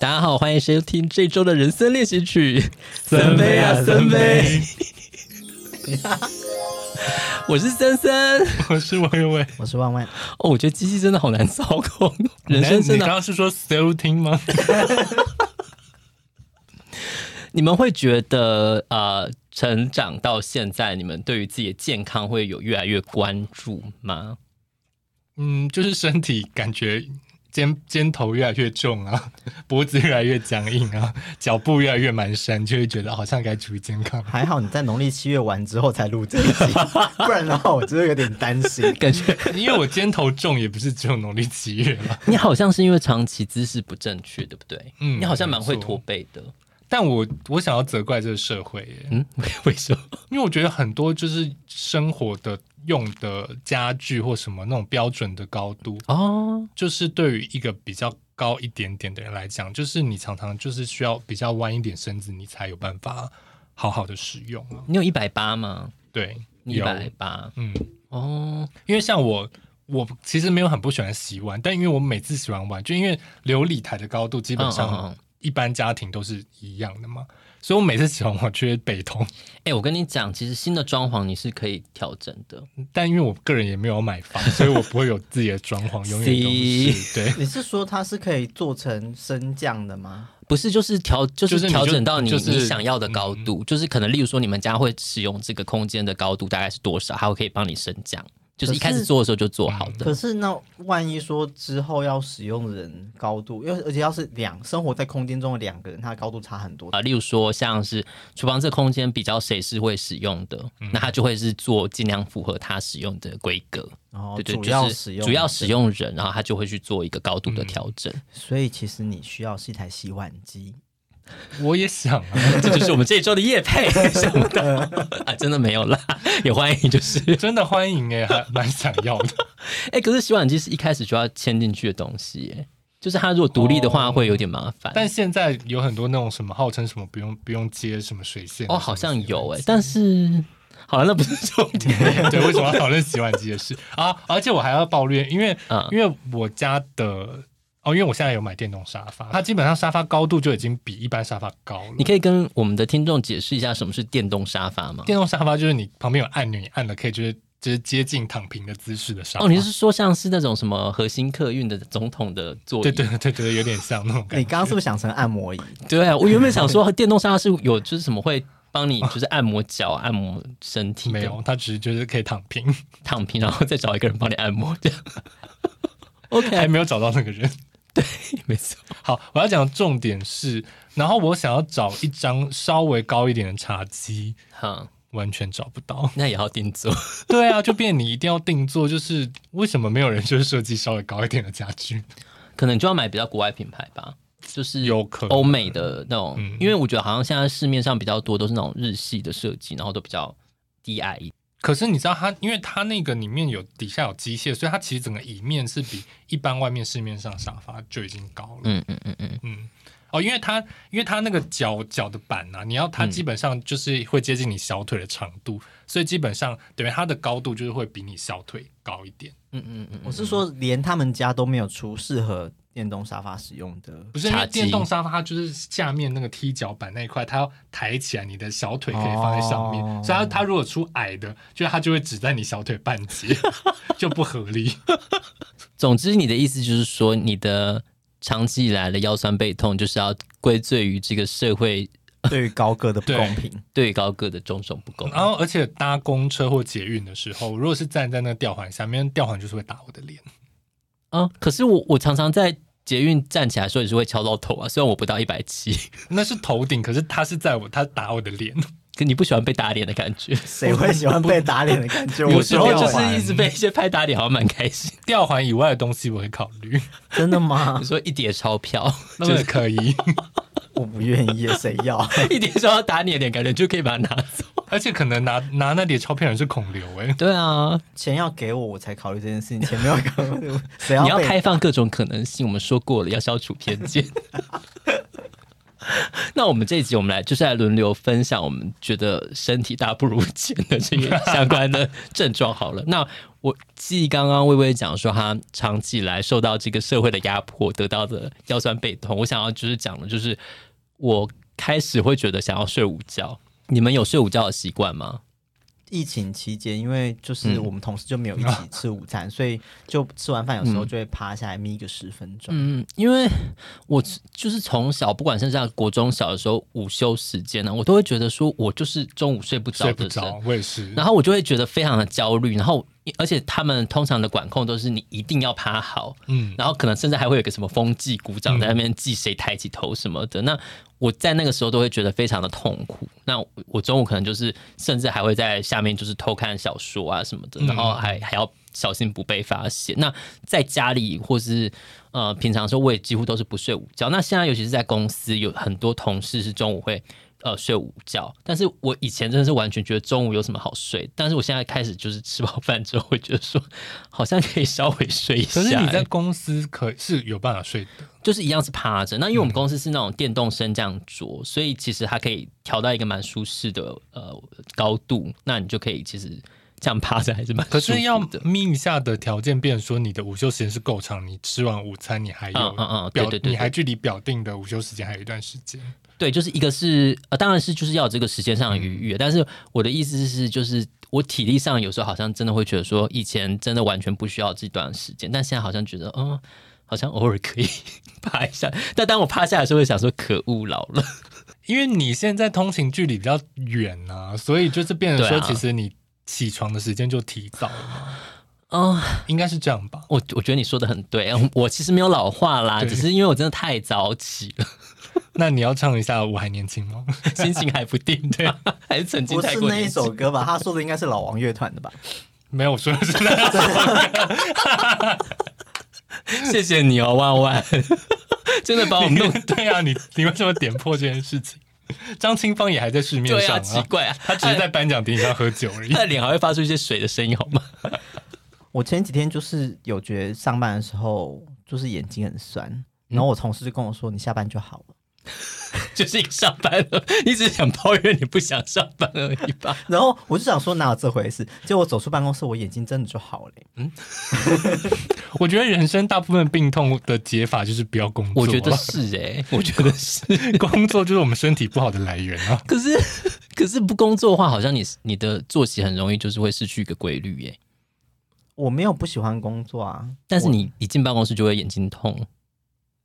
大家好，欢迎收听这周的人生练习曲。森杯啊，森杯！我是森森，我是王有伟，我是万万。哦，我觉得机器真的好难操控。人生真的，你刚刚是说 still 听吗？你们会觉得呃，成长到现在，你们对于自己的健康会有越来越关注吗？嗯，就是身体感觉肩肩头越来越重啊，脖子越来越僵硬啊，脚步越来越蹒跚，就会觉得好像该注意健康。还好你在农历七月完之后才录这一集，不然的话我真的有点担心。感觉因为我肩头重，也不是只有农历七月嘛。你好像是因为长期姿势不正确，对不对？嗯，你好像蛮会驼背的。但我我想要责怪这个社会耶，嗯，为什么？因为我觉得很多就是生活的用的家具或什么那种标准的高度哦，就是对于一个比较高一点点的人来讲，就是你常常就是需要比较弯一点身子，你才有办法好好的使用。你有一百八吗？对，一百八，嗯，哦，因为像我，我其实没有很不喜欢洗碗，但因为我每次洗完碗，就因为流理台的高度基本上。一般家庭都是一样的嘛，所以我每次洗完我觉得背痛。哎、欸，我跟你讲，其实新的装潢你是可以调整的，但因为我个人也没有买房，所以我不会有自己的装潢，永远都是对。你是说它是可以做成升降的吗？不是，就是调，就是调整到你你想要的高度，就是可能例如说你们家会使用这个空间的高度大概是多少，它会可以帮你升降。就是一开始做的时候就做好的。可是那万一说之后要使用的人高度，因为而且要是两生活在空间中的两个人，他的高度差很多啊。例如说像是厨房这空间比较谁是会使用的，嗯、那他就会是做尽量符合他使用的规格。哦，对对，主要使用主要使用人，然后他就会去做一个高度的调整。嗯、所以其实你需要是一台洗碗机。我也想啊，这就是我们这一周的夜配什么的啊，真的没有啦，也欢迎，就是真的欢迎哎，还蛮想要的哎。可是洗碗机是一开始就要牵进去的东西哎，就是它如果独立的话会有点麻烦。但现在有很多那种什么号称什么不用不用接什么水线哦，好像有哎，但是好了，那不是重点。对，为什么要讨论洗碗机的事啊？而且我还要抱怨，因为因为我家的。哦，因为我现在有买电动沙发，它基本上沙发高度就已经比一般沙发高了。你可以跟我们的听众解释一下什么是电动沙发吗？电动沙发就是你旁边有按钮，你按了可以就是就是接近躺平的姿势的沙发。哦，你是说像是那种什么核心客运的总统的座椅？对对对对，有点像那种感觉。你刚刚是不是想成按摩椅？对啊，我原本想说电动沙发是有就是什么会帮你就是按摩脚、按摩身体。没有，他只是就是可以躺平，躺平，然后再找一个人帮你按摩这样。OK，还没有找到那个人。对，没错。好，我要讲的重点是，然后我想要找一张稍微高一点的茶几，哈，完全找不到。那也要定做。对啊，就变你一定要定做。就是为什么没有人就是设计稍微高一点的家具？可能就要买比较国外品牌吧，就是有可能欧美的那种。因为我觉得好像现在市面上比较多都是那种日系的设计，然后都比较低矮。可是你知道它，因为它那个里面有底下有机械，所以它其实整个椅面是比一般外面市面上沙发就已经高了。嗯嗯嗯嗯嗯。哦，因为它因为它那个脚脚的板啊，你要它基本上就是会接近你小腿的长度，嗯、所以基本上等于它的高度就是会比你小腿高一点。嗯嗯嗯。我是说，连他们家都没有出适合。电动沙发使用的不是因为电动沙发，它就是下面那个踢脚板那一块，它要抬起来，你的小腿可以放在上面，哦、所以它它如果出矮的，就它就会只在你小腿半截，就不合理。总之，你的意思就是说，你的长期以来的腰酸背痛，就是要归罪于这个社会 对于高个的不公平，对于高个的种种不公平。然后，而且搭公车或捷运的时候，如果是站在那个吊环下面，吊环就是会打我的脸。嗯，可是我我常常在捷运站起来的时候也是会敲到头啊，虽然我不到一百七，那是头顶，可是他是在我他打我的脸，可你不喜欢被打脸的感觉？谁会喜欢被打脸的感觉？有时候就是一直被一些拍打脸，好像蛮开心。吊环以外的东西我会考虑，真的吗？你说一叠钞票就是可以，我不愿意，谁要 一点说要打你的脸，感觉就可以把它拿走。而且可能拿拿那叠钞票人是孔刘哎，对啊，钱要给我，我才考虑这件事情。钱没有给我，谁要？你要开放各种可能性。我们说过了，要消除偏见。那我们这一集，我们来就是来轮流分享我们觉得身体大不如前的这个相关的症状好了。那我记刚刚薇薇讲说，她长期以来受到这个社会的压迫，得到的腰酸背痛。我想要就是讲的，就是我开始会觉得想要睡午觉。你们有睡午觉的习惯吗？疫情期间，因为就是我们同事就没有一起吃午餐，嗯、所以就吃完饭有时候就会趴下来眯个十分钟。嗯，因为我就是从小不管是在国中小的时候午休时间呢，我都会觉得说我就是中午睡不着的，睡不着，我也是。然后我就会觉得非常的焦虑，然后而且他们通常的管控都是你一定要趴好，嗯，然后可能甚至还会有个什么风纪鼓掌在那边记谁抬起头什么的，嗯、那。我在那个时候都会觉得非常的痛苦。那我中午可能就是，甚至还会在下面就是偷看小说啊什么的，然后还还要小心不被发现。那在家里或是呃平常的时候，我也几乎都是不睡午觉。那现在尤其是在公司，有很多同事是中午会。呃，睡午觉，但是我以前真的是完全觉得中午有什么好睡，但是我现在开始就是吃饱饭之后会觉得说，好像可以稍微睡一下。可是你在公司可是有办法睡的，就是一样是趴着。那因为我们公司是那种电动升降桌，嗯、所以其实它可以调到一个蛮舒适的呃高度，那你就可以其实这样趴着还是蛮。可是要眯一下的条件，变成说你的午休时间是够长，你吃完午餐你还有嗯嗯对对对，你还距离表定的午休时间还有一段时间。对，就是一个是呃，当然是就是要有这个时间上的愉悦，但是我的意思是，就是我体力上有时候好像真的会觉得说，以前真的完全不需要这段时间，但现在好像觉得，嗯，好像偶尔可以 趴一下。但当我趴下来的时候，会想说，可恶，老了，因为你现在通勤距离比较远啊，所以就是变成说，其实你起床的时间就提早了嘛。嗯，应该是这样吧。我我觉得你说的很对，我其实没有老化啦，只是因为我真的太早起了。那你要唱一下《我还年轻吗？》心情还不定，对，还是曾经太过不是那一首歌吧？他说的应该是老王乐团的吧？没有，我说的是那首歌。谢谢你哦，万万，真的把我们弄对啊！你你为什么点破这件事情？张清芳也还在市面上，啊，奇怪啊，他只是在颁奖典礼上喝酒而已。他的脸还会发出一些水的声音，好吗？我前几天就是有觉得上班的时候就是眼睛很酸。然后我同事就跟我说：“你下班就好了，就是一个上班了，你只是想抱怨你不想上班而已吧。”然后我就想说哪有这回事？结果我走出办公室，我眼睛真的就好了。嗯，我觉得人生大部分病痛的解法就是不要工作。我觉得是哎、欸，我觉得是工作就是我们身体不好的来源啊。可是可是不工作的话，好像你你的作息很容易就是会失去一个规律耶。我没有不喜欢工作啊，但是你一进办公室就会眼睛痛。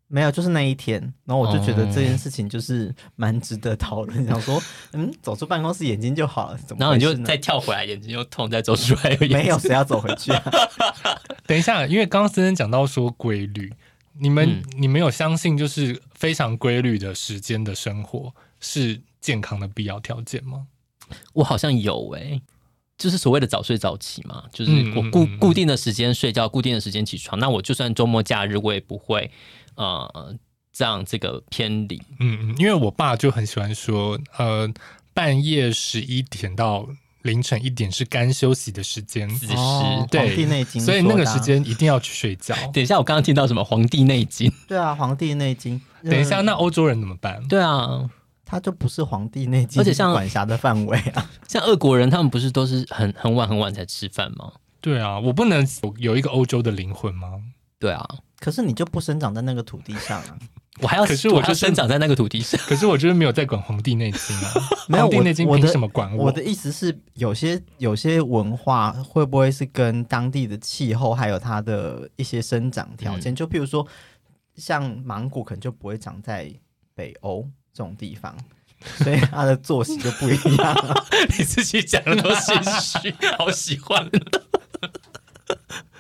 没有，就是那一天，然后我就觉得这件事情就是蛮值得讨论。想说，嗯，走出办公室眼睛就好了，怎么？然后你就再跳回来，眼睛又痛，再走出来又没有，谁要走回去啊？等一下，因为刚刚森森讲到说规律，你们、嗯、你们有相信就是非常规律的时间的生活是健康的必要条件吗？我好像有诶、欸，就是所谓的早睡早起嘛，就是我固固定的时间睡觉，固定的时间起床。那我就算周末假日，我也不会。呃，这样这个偏离，嗯嗯，因为我爸就很喜欢说，呃，半夜十一点到凌晨一点是干休息的时间，子时，对，《黄帝内经》，所以那个时间一定要去睡觉。等一下，我刚刚听到什么《黄帝内经》？对啊，《黄帝内经》。等一下，那欧洲人怎么办？对啊，他就不是《黄帝内经》，而且像管辖的范围啊，像俄国人，他们不是都是很很晚很晚才吃饭吗？对啊，我不能有有一个欧洲的灵魂吗？对啊。可是你就不生长在那个土地上啊！我还要，可是我就生长在那个土地上。可是我就是没有在管《黄帝内经》啊，没有《黄帝内经》凭什么管我？我的意思是，有些有些文化会不会是跟当地的气候还有它的一些生长条件？嗯、就譬如说，像芒果可能就不会长在北欧这种地方，所以它的作息就不一样。你自己讲的都心虚，好喜欢。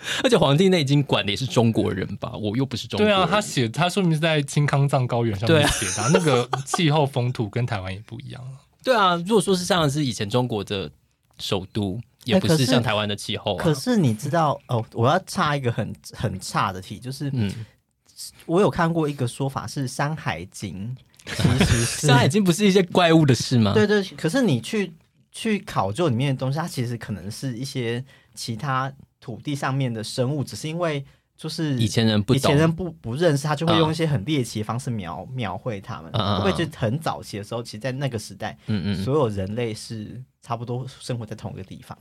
而且《黄帝内经》管的也是中国人吧？我又不是中国人。对啊，他写他说明是在青康藏高原上面写的，啊，那个气候风土跟台湾也不一样。对啊，如果说是像是以前中国的首都，也不是像台湾的气候，啊欸可。可是你知道哦，我要插一个很很差的题，就是嗯，我有看过一个说法是《山海经》，其实《山海经》不是一些怪物的事吗？对，对对，可是你去去考究里面的东西，它其实可能是一些其他。土地上面的生物，只是因为就是以前人不懂，以前人不不认识，他就会用一些很猎奇的方式描描绘他们。嗯、会不会就很早期的时候，其实，在那个时代，嗯嗯，所有人类是差不多生活在同一个地方。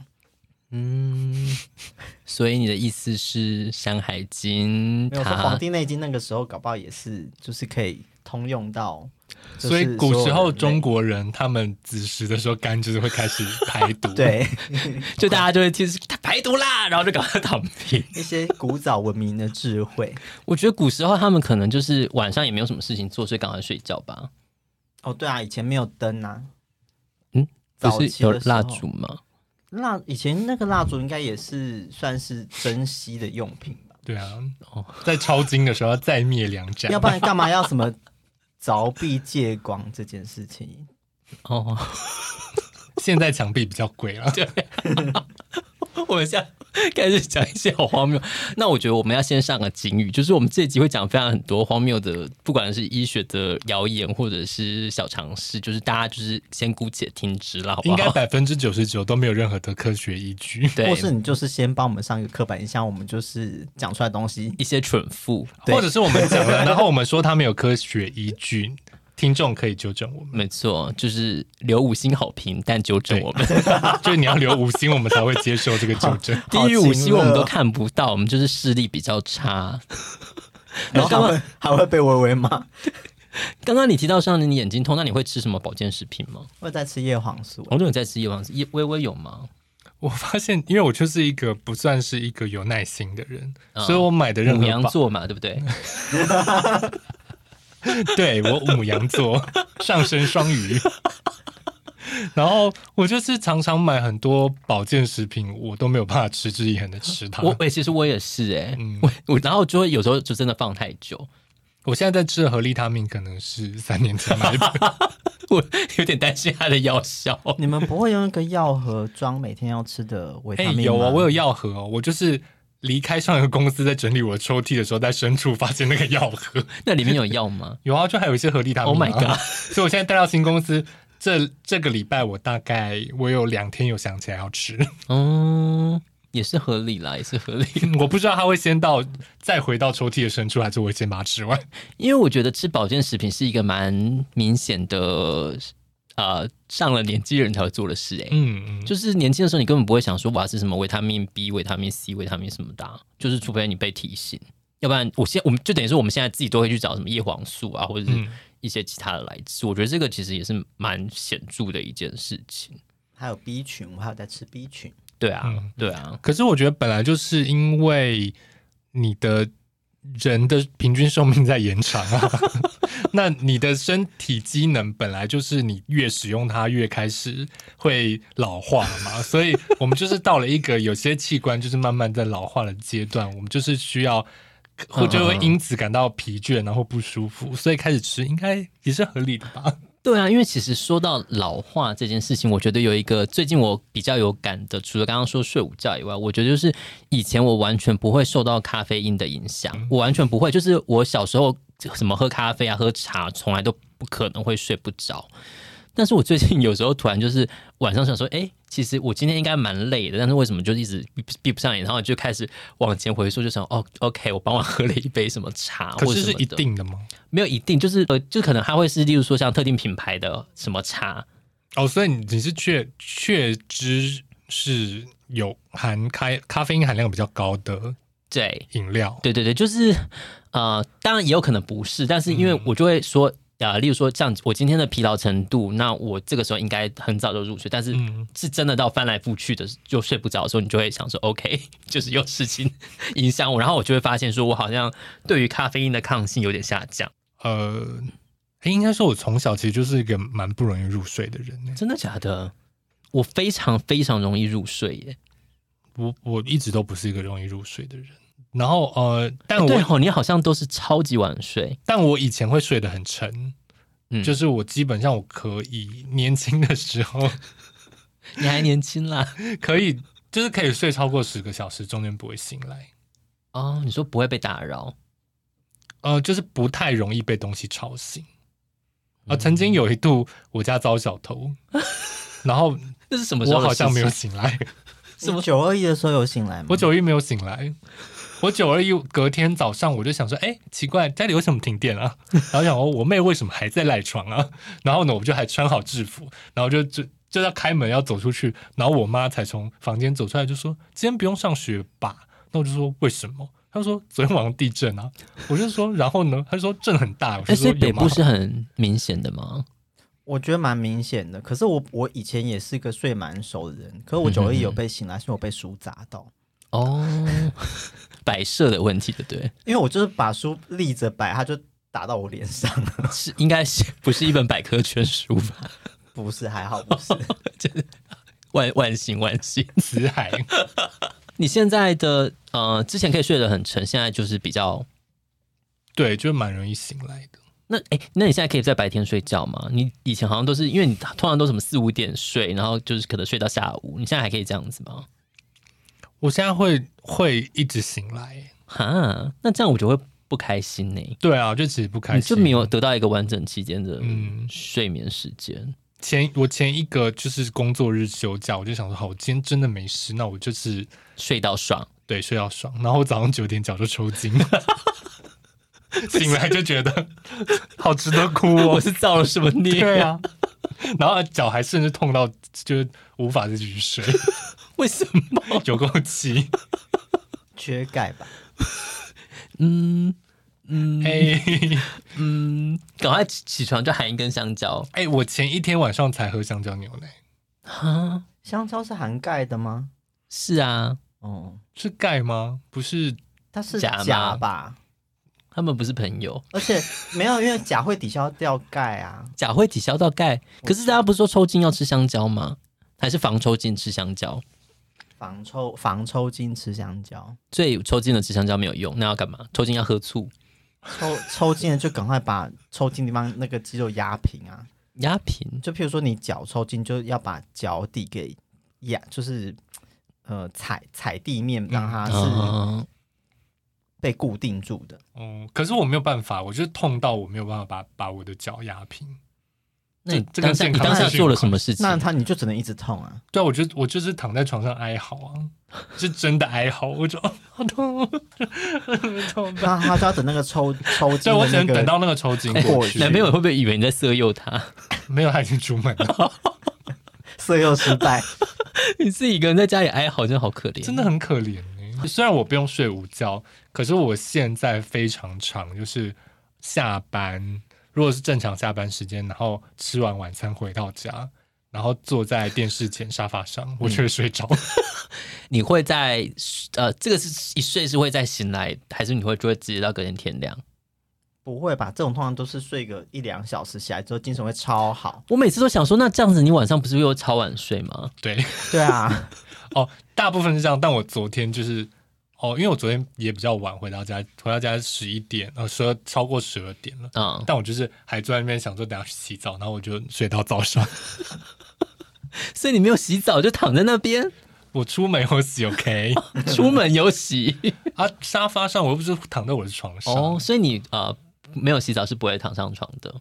嗯，所以你的意思是《山海经》？没有说《黄帝内经》那个时候搞不好也是，就是可以通用到。所以古时候中国人他们子时的时候肝就是会开始排毒，对，就大家就会其实他排毒啦，然后就赶快躺平。一些古早文明的智慧，我觉得古时候他们可能就是晚上也没有什么事情做，所以赶快睡觉吧。哦，对啊，以前没有灯啊，嗯，不是有蜡烛吗？蜡以前那个蜡烛应该也是算是珍稀的用品吧？对啊，哦，在抄经的时候要再灭两盏，要不然干嘛要什么？凿壁借光这件事情，哦，现在墙壁比较贵了。对，我们现在开始讲一些好荒谬。那我觉得我们要先上个警语，就是我们这集会讲非常很多荒谬的，不管是医学的谣言或者是小常识，就是大家就是先姑且听之了，好不好？应该百分之九十九都没有任何的科学依据，对，或是你就是先帮我们上一个刻板印象，我们就是讲出来的东西一些蠢妇，或者是我们讲了，然后我们说他没有科学依据。听众可以纠正我们，没错，就是留五星好评，但纠正我们，就是你要留五星，我们才会接受这个纠正。低于五星我们都看不到，我们就是视力比较差，然后还会还会被微微骂。刚刚你提到像你眼睛痛，那你会吃什么保健食品吗？我在吃叶黄素。我有在吃叶黄素，叶微微有吗？我发现，因为我就是一个不算是一个有耐心的人，嗯、所以我买的任何牡羊座嘛，对不对？对，我母羊座，上升双鱼，然后我就是常常买很多保健食品，我都没有办法持之以恒的吃它。我，其实我也是哎、欸，嗯，我我然后就会有时候就真的放太久。我现在在吃的合利他命，可能是三年前买的，我有点担心它的药效。你们不会用一个药盒装每天要吃的维他命吗？有啊，我有药盒哦，我就是。离开上一个公司，在整理我的抽屉的时候，在深处发现那个药盒，那里面有药吗？有啊，就还有一些合利他命。Oh my god！所以我现在带到新公司，这这个礼拜我大概我有两天有想起来要吃。嗯，也是合理啦，也是合理。我不知道他会先到再回到抽屉的深处，还是我会先把它吃完？因为我觉得吃保健食品是一个蛮明显的。呃，上了年纪人才会做的事，欸，哎，嗯，就是年轻的时候，你根本不会想说我要吃什么维他命 B、维他命 C、维他命什么的，就是除非你被提醒，要不然我现我们就等于说我们现在自己都会去找什么叶黄素啊，或者是一些其他的来吃。我觉得这个其实也是蛮显著的一件事情。还有 B 群，我还有在吃 B 群。对啊，嗯，对啊。可是我觉得本来就是因为你的。人的平均寿命在延长啊，那你的身体机能本来就是你越使用它越开始会老化嘛，所以我们就是到了一个有些器官就是慢慢在老化的阶段，我们就是需要或就会因此感到疲倦然后不舒服，所以开始吃应该也是合理的吧。对啊，因为其实说到老化这件事情，我觉得有一个最近我比较有感的，除了刚刚说睡午觉以外，我觉得就是以前我完全不会受到咖啡因的影响，我完全不会，就是我小时候什么喝咖啡啊、喝茶，从来都不可能会睡不着。但是我最近有时候突然就是晚上想说，哎，其实我今天应该蛮累的，但是为什么就一直闭 闭不上眼，然后就开始往前回溯，就想，哦，OK，我傍晚喝了一杯什么茶，可是是一定的吗？没有一定，就是呃，就可能它会是，例如说像特定品牌的什么茶。哦，所以你你是确确知是有含咖咖啡因含量比较高的对饮料，对对对，就是呃，当然也有可能不是，但是因为我就会说。嗯啊，例如说像我今天的疲劳程度，那我这个时候应该很早就入睡，但是是真的到翻来覆去的就睡不着的时候，你就会想说，OK，就是有事情 影响我，然后我就会发现说我好像对于咖啡因的抗性有点下降。呃，应该说我从小其实就是一个蛮不容易入睡的人。真的假的？我非常非常容易入睡耶。我我一直都不是一个容易入睡的人。然后呃，但我、欸、对哦，你好像都是超级晚睡，但我以前会睡得很沉，嗯，就是我基本上我可以年轻的时候，你还年轻啦，可以就是可以睡超过十个小时，中间不会醒来。哦，你说不会被打扰？呃，就是不太容易被东西吵醒。啊、呃，曾经有一度我家遭小偷，然后那是什么时候？我好像没有醒来。什么九二一的时候有醒来吗？我九一没有醒来。我九二一隔天早上我就想说，哎、欸，奇怪，家里为什么停电啊？然后想说，我妹为什么还在赖床啊？然后呢，我就还穿好制服，然后就就就要开门要走出去，然后我妈才从房间走出来，就说今天不用上学吧？那我就说为什么？她说昨天晚上地震啊。我就说然后呢？她说震很大。哎、欸，所以北部是很明显的吗？我觉得蛮明显的。可是我我以前也是一个睡蛮熟的人，可是我九二一有被醒来，是我被书砸到。哦，摆设的问题的，对，因为我就是把书立着摆，它就打到我脸上了，是应该是不是一本百科全书吧？不是，还好不是，就是万万幸万幸，死海。你现在的呃，之前可以睡得很沉，现在就是比较，对，就蛮容易醒来的。那哎，那你现在可以在白天睡觉吗？你以前好像都是因为你通常都什么四五点睡，然后就是可能睡到下午，你现在还可以这样子吗？我现在会会一直醒来，哈，那这样我就会不开心呢。对啊，就其实不开心，就没有得到一个完整期间的嗯睡眠时间。嗯、前我前一个就是工作日休假，我就想说，好，我今天真的没事，那我就是睡到爽，对，睡到爽。然后我早上九点脚就抽筋，醒来就觉得好值得哭哦，我是造了什么孽？对啊，然后脚还甚至痛到就是无法再继续睡。为什么有够气？缺钙吧？嗯嗯，哎嗯，赶快起床就含一根香蕉。哎，我前一天晚上才喝香蕉牛奶。哈，香蕉是含钙的吗？是啊，哦，是钙吗？不是，它是钾吧？他们不是朋友，而且没有，因为钾会抵消掉钙啊，钾会抵消到钙。可是大家不是说抽筋要吃香蕉吗？还是防抽筋吃香蕉？防抽防抽筋吃香蕉，所以抽筋了吃香蕉没有用，那要干嘛？抽筋要喝醋。抽抽筋了就赶快把抽筋地方那个肌肉压平啊，压平。就譬如说你脚抽筋，就要把脚底给压，就是呃踩踩地面，让它是被固定住的。嗯，可是我没有办法，我就痛到我没有办法把把我的脚压平。那你当下你当下做了什么事情？那他你就只能一直痛啊。对啊，我就我就是躺在床上哀嚎啊，是真的哀嚎。我就好痛，痛。那他就要等那个抽抽筋，对，我只能等到那个抽筋过去。男朋友会不会以为你在色诱他？没有，他已经出门了，色诱失败。你自己一个人在家里哀嚎，真的好可怜，真的很可怜。虽然我不用睡午觉，可是我现在非常长，就是下班。如果是正常下班时间，然后吃完晚餐回到家，然后坐在电视前沙发上，我就会睡着。你会在呃，这个是一睡是会再醒来，还是你会就会直接到隔天天亮？不会吧？这种通常都是睡个一两小时，起来之后精神会超好。我每次都想说，那这样子你晚上不是又超晚睡吗？对，对啊。哦，大部分是这样，但我昨天就是。哦，因为我昨天也比较晚回到家，回到家十一点，呃，十二超过十二点了。嗯，但我就是还坐在那边想说等下去洗澡，然后我就睡到早上。所以你没有洗澡就躺在那边？我出门有洗，OK？出门有洗啊？沙发上我又不是躺在我的床上。哦，所以你呃没有洗澡是不会躺上床的。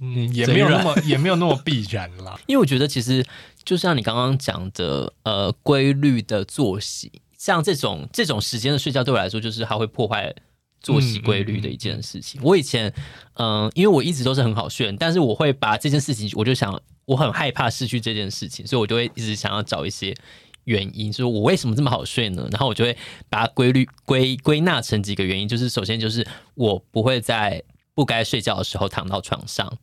嗯，也没有那么也没有那么必然啦。因为我觉得其实就像你刚刚讲的，呃，规律的作息。像这种这种时间的睡觉对我来说，就是它会破坏作息规律的一件事情。我以前，嗯、呃，因为我一直都是很好睡，但是我会把这件事情，我就想，我很害怕失去这件事情，所以我就会一直想要找一些原因，就是我为什么这么好睡呢？然后我就会把它规律归归纳成几个原因，就是首先就是我不会在不该睡觉的时候躺到床上。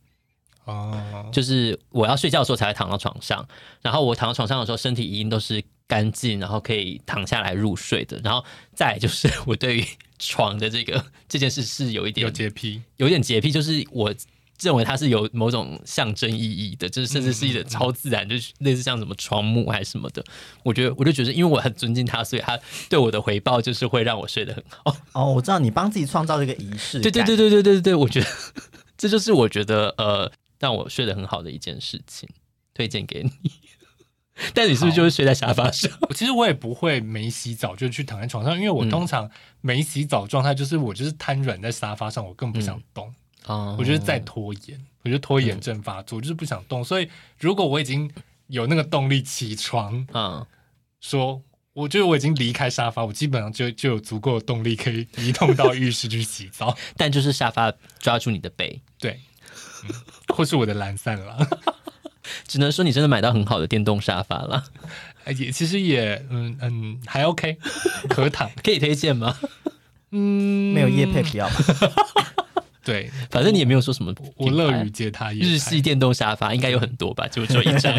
哦，就是我要睡觉的时候才会躺到床上，然后我躺到床上的时候，身体一定都是干净，然后可以躺下来入睡的。然后再来就是 我对于床的这个这件事是有一点有洁癖，有点洁癖，就是我认为它是有某种象征意义的，就是甚至是一种超自然，就是类似像什么床木还是什么的。我觉得我就觉得，因为我很尊敬他，所以他对我的回报就是会让我睡得很好。哦，我知道你帮自己创造这个仪式，对对对对对对对，我觉得这就是我觉得呃。让我睡得很好的一件事情，推荐给你。但你是不是就是睡在沙发上？其实我也不会没洗澡就去躺在床上，因为我通常没洗澡状态就是我就是瘫软在沙发上，我更不想动。嗯、我觉得在拖延，我觉得拖延症发作，嗯、我就是不想动。所以如果我已经有那个动力起床，嗯，说我觉得我已经离开沙发，我基本上就就有足够的动力可以移动到浴室去洗澡。但就是沙发抓住你的背，对，嗯、或是我的懒散了。只能说你真的买到很好的电动沙发了。也其实也嗯嗯还 OK，可躺，可以推荐吗？嗯，没有叶配不要。对，反正你也没有说什么，我乐于接他。日系电动沙发应该有很多吧，就只有一张。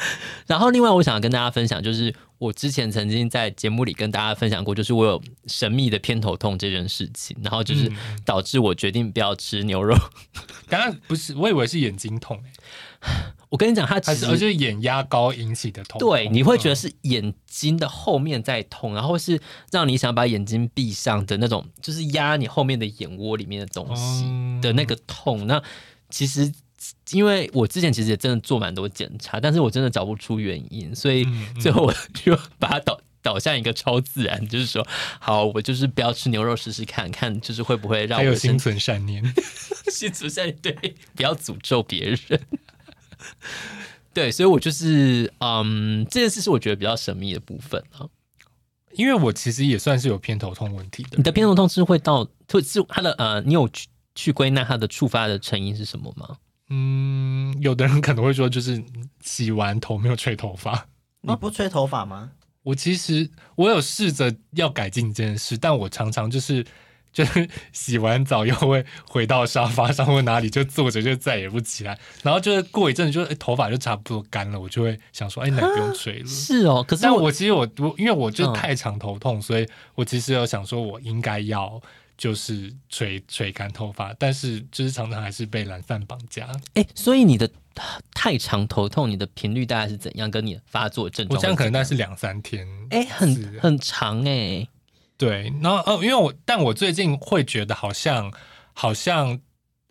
然后，另外我想跟大家分享，就是我之前曾经在节目里跟大家分享过，就是我有神秘的偏头痛这件事情，然后就是导致我决定不要吃牛肉。刚刚不是，我以为是眼睛痛欸。我跟你讲，它其实是眼压高引起的痛。对，你会觉得是眼睛的后面在痛，然后是让你想把眼睛闭上的那种，就是压你后面的眼窝里面的东西的那个痛。那其实，因为我之前其实也真的做蛮多检查，但是我真的找不出原因，所以最后我 就把它导导向一个超自然，就是说，好，我就是不要吃牛肉试试看看，就是会不会让我有心存善念，心存善念，对，不要诅咒别人。对，所以我就是，嗯，这件事是我觉得比较神秘的部分啊，因为我其实也算是有偏头痛问题的。你的偏头痛是会到，是它的呃，你有去去归纳它的触发的成因是什么吗？嗯，有的人可能会说，就是洗完头没有吹头发。你不吹头发吗？我其实我有试着要改进这件事，但我常常就是。就是洗完澡又会回到沙发上或哪里就坐着就再也不起来，然后就是过一阵子就头发就差不多干了，我就会想说，哎，那不用吹了。是哦，可是我，我其实我我因为我就太常头痛，嗯、所以我其实有想说我应该要就是吹吹干头发，但是就是常常还是被懒散绑架。哎，所以你的太长头痛，你的频率大概是怎样？跟你的发作症状？我这样可能大概是两三天，哎，很很长哎、欸。对，然后呃，因为我，但我最近会觉得好像，好像，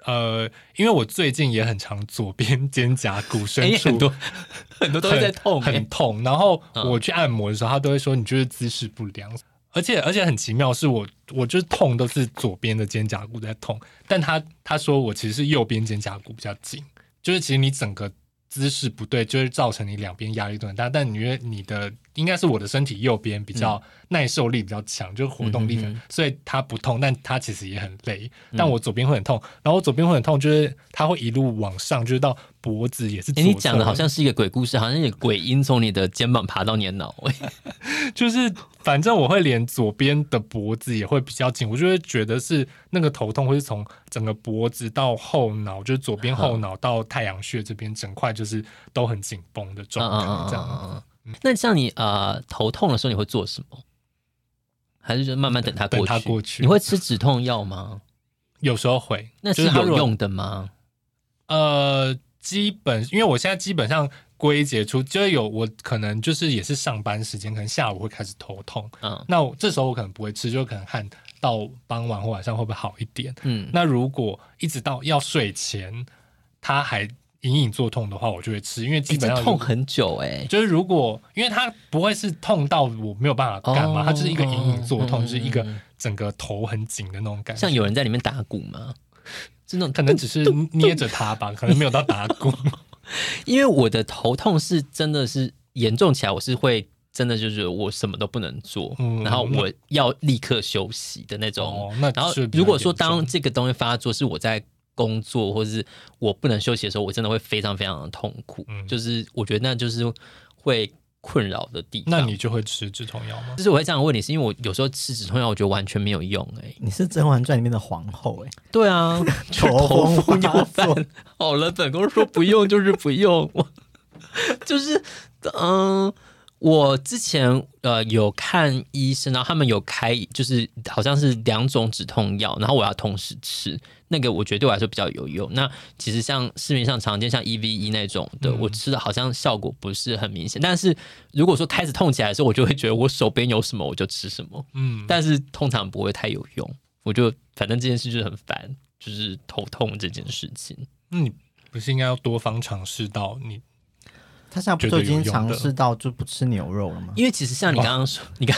呃，因为我最近也很常左边 肩胛骨深处很多 很多都在痛，很痛。然后我去按摩的时候，他都会说你就是姿势不良，而且而且很奇妙，是我我就是痛都是左边的肩胛骨在痛，但他他说我其实是右边肩胛骨比较紧，就是其实你整个姿势不对，就会造成你两边压力都很大，但你因为你的。应该是我的身体右边比较耐受力比较强，嗯、就是活动力，所以它不痛，但它其实也很累。但我左边会很痛，然后我左边会很痛，就是它会一路往上，就是到脖子也是。哎、欸，你讲的好像是一个鬼故事，好像有鬼音从你的肩膀爬到你的脑。就是反正我会连左边的脖子也会比较紧，我就会觉得是那个头痛会是从整个脖子到后脑，就是左边后脑到太阳穴这边整块就是都很紧绷的状态，这样。那像你呃头痛的时候，你会做什么？还是就慢慢等它过去？等它过去。你会吃止痛药吗？有时候会。那是有用的吗？呃，基本因为我现在基本上归结出，就有我可能就是也是上班时间，可能下午会开始头痛。嗯，那我这时候我可能不会吃，就可能看到傍晚或晚上会不会好一点。嗯，那如果一直到要睡前，它还。隐隐作痛的话，我就会吃，因为基本上痛很久哎。就是如果因为它不会是痛到我没有办法干嘛，它就是一个隐隐作痛，就是一个整个头很紧的那种感觉。像有人在里面打鼓吗？这种可能只是捏着它吧，可能没有到打鼓。因为我的头痛是真的是严重起来，我是会真的就是我什么都不能做，然后我要立刻休息的那种。那然后如果说当这个东西发作是我在。工作或者是我不能休息的时候，我真的会非常非常的痛苦。嗯，就是我觉得那就是会困扰的地方。那你就会吃止痛药吗？就是我会这样问你，是因为我有时候吃止痛药，我觉得完全没有用。哎，你是《甄嬛传》里面的皇后哎？对啊，头风又犯。好了，本宫说不用就是不用，就是嗯。我之前呃有看医生，然后他们有开，就是好像是两种止痛药，然后我要同时吃，那个我觉得对我来说比较有用。那其实像市面上常见像 EVE 那种的，嗯、我吃的好像效果不是很明显。但是如果说开始痛起来的时候，我就会觉得我手边有什么我就吃什么，嗯，但是通常不会太有用。我就反正这件事就是很烦，就是头痛这件事情。那你不是应该要多方尝试到你？他现在不就已经尝试到就不吃牛肉了吗？因为其实像你刚刚说，你刚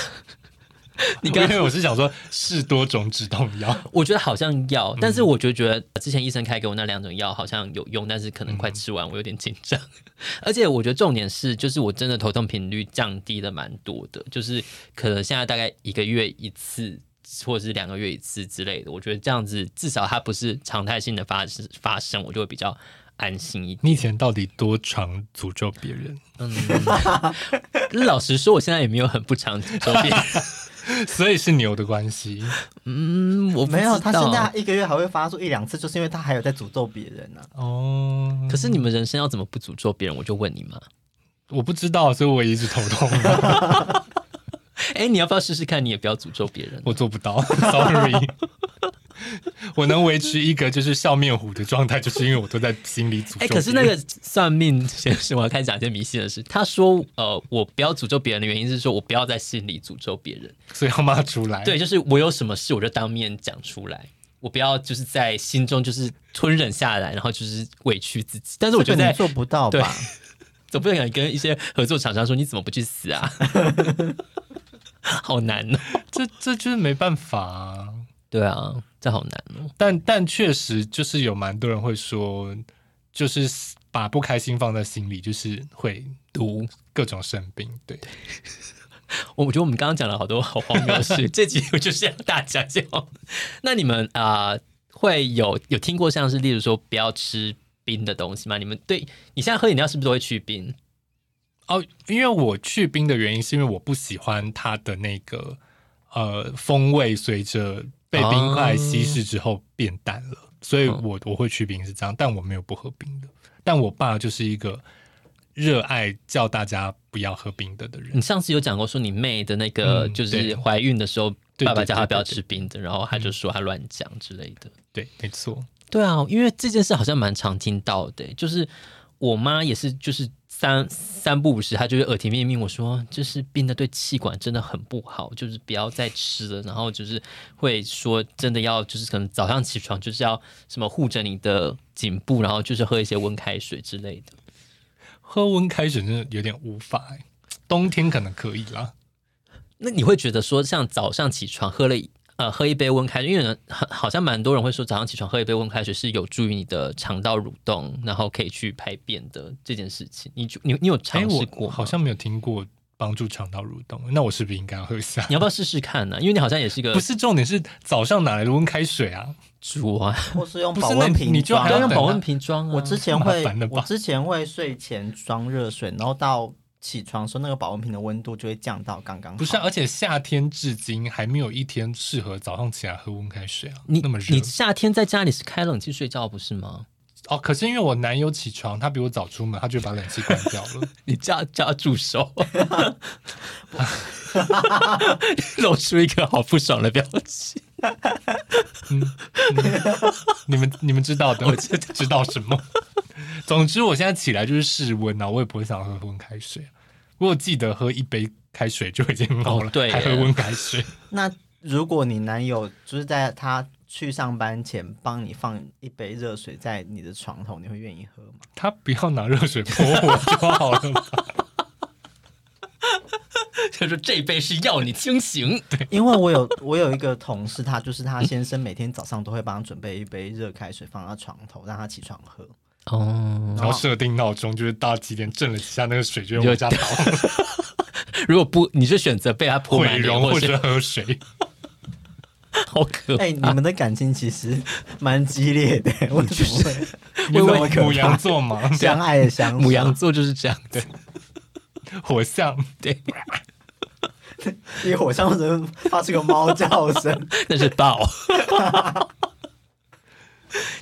你刚才我是想说试多种止痛药，我觉得好像要，但是我就觉得之前医生开给我那两种药好像有用，但是可能快吃完，我有点紧张。嗯、而且我觉得重点是，就是我真的头痛频率降低了蛮多的，就是可能现在大概一个月一次，或者是两个月一次之类的。我觉得这样子至少它不是常态性的发发生，我就会比较安心一点。你以前到底多常诅咒别人？嗯，老实说，我现在也没有很不常诅咒别人。所以是牛的关系，嗯，我没有。他现在一个月还会发出一两次，就是因为他还有在诅咒别人呢、啊。哦，可是你们人生要怎么不诅咒别人？我就问你嘛。我不知道，所以我一直头痛。哎、欸，你要不要试试看？你也不要诅咒别人。我做不到，sorry。我能维持一个就是笑面虎的状态，就是因为我都在心里诅咒。哎、欸，可是那个算命先生，我要开始讲一些迷信的事。他说，呃，我不要诅咒别人的原因是说我不要在心里诅咒别人，所以要骂出来。对，就是我有什么事我就当面讲出来，我不要就是在心中就是吞忍下来，然后就是委屈自己。但是我觉得你做不到吧？总不能跟一些合作厂商说你怎么不去死啊？好难哦，这这就是没办法啊。对啊，这好难哦。但但确实就是有蛮多人会说，就是把不开心放在心里，就是会毒各种生病。对，对 我觉得我们刚刚讲了好多好荒谬的事，这集我就是要大家讲。那你们啊、呃，会有有听过像是例如说不要吃冰的东西吗？你们对你现在喝饮料是不是都会去冰？哦，因为我去冰的原因是因为我不喜欢它的那个呃风味随着。被冰块稀释之后变淡了，哦、所以我我会去冰是这样，但我没有不喝冰的。但我爸就是一个热爱叫大家不要喝冰的的人。你上次有讲过说你妹的那个就是怀孕的时候，爸爸叫她不要吃冰的，然后她就说她乱讲之类的。对，没错。对啊，因为这件事好像蛮常听到的，就是我妈也是，就是。三三不五时，他就是耳提面命我说，就是冰的对气管真的很不好，就是不要再吃了。然后就是会说，真的要就是可能早上起床就是要什么护着你的颈部，然后就是喝一些温开水之类的。喝温开水真的有点无法，冬天可能可以啦。那你会觉得说，像早上起床喝了？呃，喝一杯温开水，因为好好像蛮多人会说，早上起床喝一杯温开水是有助于你的肠道蠕动，然后可以去排便的这件事情。你你你有尝试过、欸？好像没有听过帮助肠道蠕动，那我是不是应该要喝一下？你要不要试试看呢、啊？因为你好像也是一个，不是重点是早上哪来的温开水啊？煮 啊，或是用保温瓶，你就要用保温瓶装啊。我之前会，我之前会睡前装热水，然后到。起床时候，那个保温瓶的温度就会降到刚刚好。不是、啊，而且夏天至今还没有一天适合早上起来喝温开水啊！你那么热，你夏天在家里是开冷气睡觉不是吗？哦，可是因为我男友起床，他比我早出门，他就把冷气关掉了。你叫叫他助手，露出一个好不爽的表情。嗯 嗯、你们你们知道的，我 知道什么？总之，我现在起来就是室温啊，我也不会想喝温开水。不过记得喝一杯开水就已经很好了，哦、对，还喝温开水。那如果你男友就是在他去上班前帮你放一杯热水在你的床头，你会愿意喝吗？他不要拿热水泼我就好了吧。他 说这杯是要你清醒。对，因为我有我有一个同事，他就是他先生每天早上都会帮他准备一杯热开水放在床头，让他起床喝。哦，然后设定闹钟，就是到几点震了几下，那个水就往家倒。如果不，你是选择被他泼满脸，或者喝水。好可怕！哎、欸，你们的感情其实蛮激烈的，我觉得。因为母羊座嘛，相爱的相母羊座就是这样的。火象对，因为火象人发出个猫叫声，那是豹。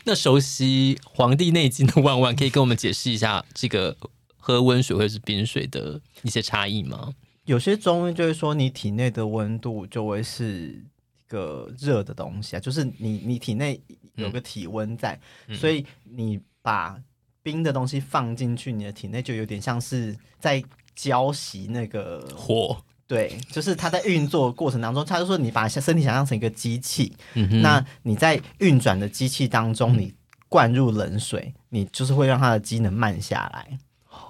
那熟悉《黄帝内经》的万万，可以跟我们解释一下这个喝温水或者是冰水的一些差异吗？有些中医就会说，你体内的温度就会是一个热的东西啊，就是你你体内有个体温在，嗯、所以你把冰的东西放进去，你的体内就有点像是在浇熄那个火。对，就是它在运作过程当中，他就说你把身体想象成一个机器，嗯、那你在运转的机器当中，你灌入冷水，嗯、你就是会让它的机能慢下来。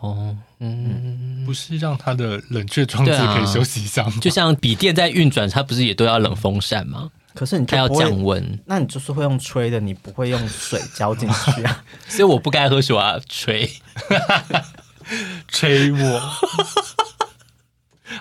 哦，嗯，不是让它的冷却装置可以休息一下吗？就像笔电在运转，它不是也都要冷风扇吗？可是你它要降温，那你就是会用吹的，你不会用水浇进去啊？所以我不该喝水啊，吹，吹我。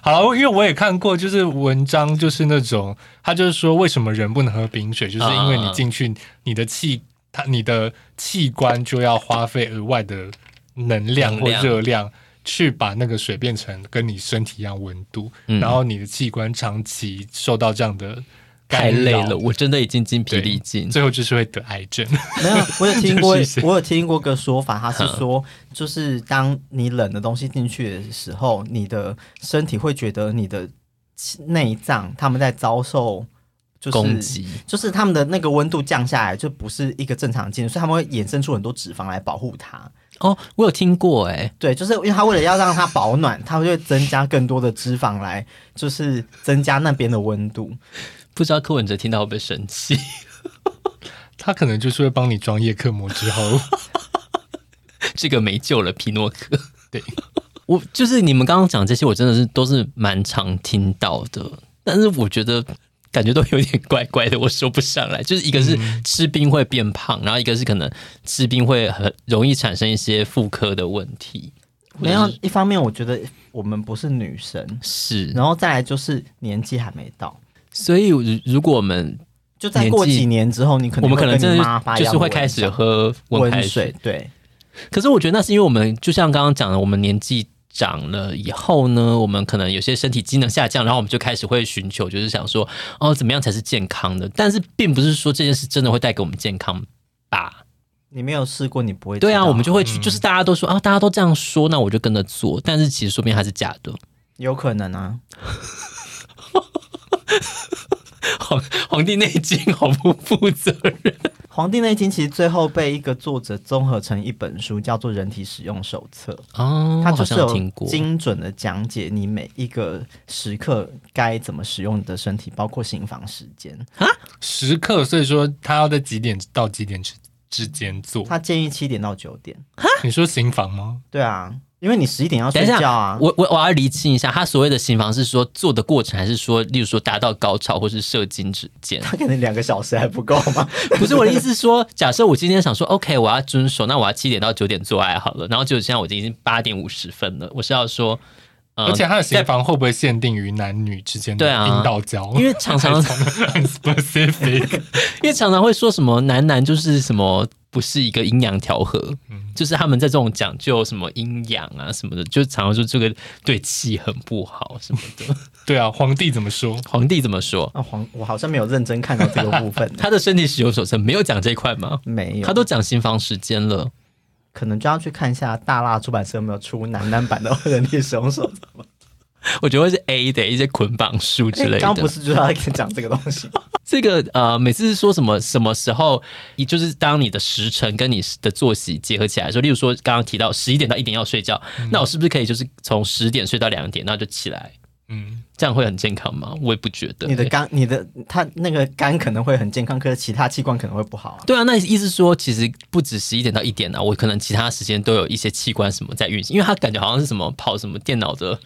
好，因为我也看过，就是文章，就是那种他就是说，为什么人不能喝冰水，就是因为你进去，你的气，它你的器官就要花费额外的能量或热量，去把那个水变成跟你身体一样温度，嗯，然后你的器官长期受到这样的。太累了，我真的已经精疲力尽，最后就是会得癌症。没有，我有听过，我有听过个说法，他是说，就是当你冷的东西进去的时候，你的身体会觉得你的内脏他们在遭受就是攻击，就是他们的那个温度降下来，就不是一个正常的进，所以他们会衍生出很多脂肪来保护它。哦，我有听过，哎，对，就是因为他为了要让它保暖，它会增加更多的脂肪来，就是增加那边的温度。不知道柯文哲听到会不会生气？他可能就是会帮你装叶克膜之后，这个没救了，皮诺克。对，我就是你们刚刚讲这些，我真的是都是蛮常听到的，但是我觉得感觉都有点怪怪的，我说不上来。就是一个是吃冰会变胖，嗯、然后一个是可能吃冰会很容易产生一些妇科的问题。没有，一方面我觉得我们不是女生，是，然后再来就是年纪还没到。所以，如果我们就再过几年之后，你可能我们可能真的就是会开始喝温开水。对，可是我觉得那是因为我们就像刚刚讲的，我们年纪长了以后呢，我们可能有些身体机能下降，然后我们就开始会寻求，就是想说，哦，怎么样才是健康的？但是，并不是说这件事真的会带给我们健康吧？你没有试过，你不会。对啊，我们就会去，就是大家都说啊，大家都这样说，那我就跟着做。但是其实说不定还是假的，有可能啊。黄黄帝内经好不负责任。黄帝内经其实最后被一个作者综合成一本书，叫做《人体使用手册》哦，它就是有精准的讲解你每一个时刻该怎么使用你的身体，包括行房时间啊，时刻，所以说他要在几点到几点之之间做？他建议七点到九点。你说行房吗？对啊。因为你十一点要睡觉啊！我我我要厘清一下，他所谓的行房是说做的过程，还是说，例如说达到高潮或是射精之间？他可能两个小时还不够吗？不是我的意思是说，假设我今天想说，OK，我要遵守，那我要七点到九点做爱好了，然后就现在我已经八点五十分了，我是要说，而且他的行房会不会限定于男女之间的阴道交？因为常常 很 specific，因为常常会说什么男男就是什么。不是一个阴阳调和，嗯，就是他们在这种讲究什么阴阳啊什么的，就常常说这个对气很不好什么的。对啊，皇帝怎么说？皇帝怎么说？啊，皇我好像没有认真看到这个部分。他的身体使用手册没有讲这一块吗？没有，他都讲新房时间了，可能就要去看一下大蜡出版社有没有出男男版的人体使用手册。我觉得会是 A 的一些捆绑书之类的。刚不是就要讲这个东西？这个呃，每次是说什么什么时候，也就是当你的时辰跟你的作息结合起来的时候，例如说刚刚提到十一点到一点要睡觉，嗯，那我是不是可以就是从十点睡到两点，那就起来？嗯，这样会很健康吗？我也不觉得。你的肝，你的他那个肝可能会很健康，可是其他器官可能会不好啊。对啊，那意思说其实不止十一点到一点啊，我可能其他时间都有一些器官什么在运行，因为他感觉好像是什么跑什么电脑的。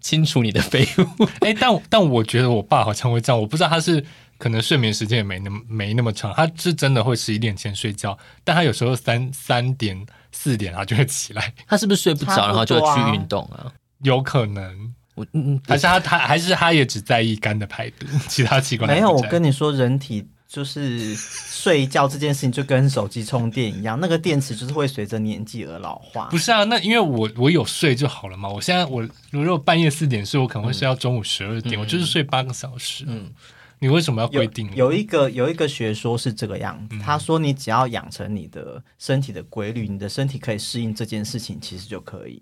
清除你的废物。哎、欸，但但我觉得我爸好像会这样，我不知道他是可能睡眠时间也没那么没那么长，他是真的会十一点前睡觉，但他有时候三三点四点他就会起来。他是不是睡不着，然后就会去运动啊？有可能，我嗯嗯，还是他他还是他也只在意肝的排毒，其他器官没有。我跟你说，人体。就是睡觉这件事情就跟手机充电一样，那个电池就是会随着年纪而老化。不是啊，那因为我我有睡就好了嘛。我现在我如果半夜四点睡，我可能会睡到中午十二点，嗯，我就是睡八个小时。嗯，你为什么要规定？有，有一个有一个学说是这个样子，嗯，他说你只要养成你的身体的规律，你的身体可以适应这件事情，其实就可以。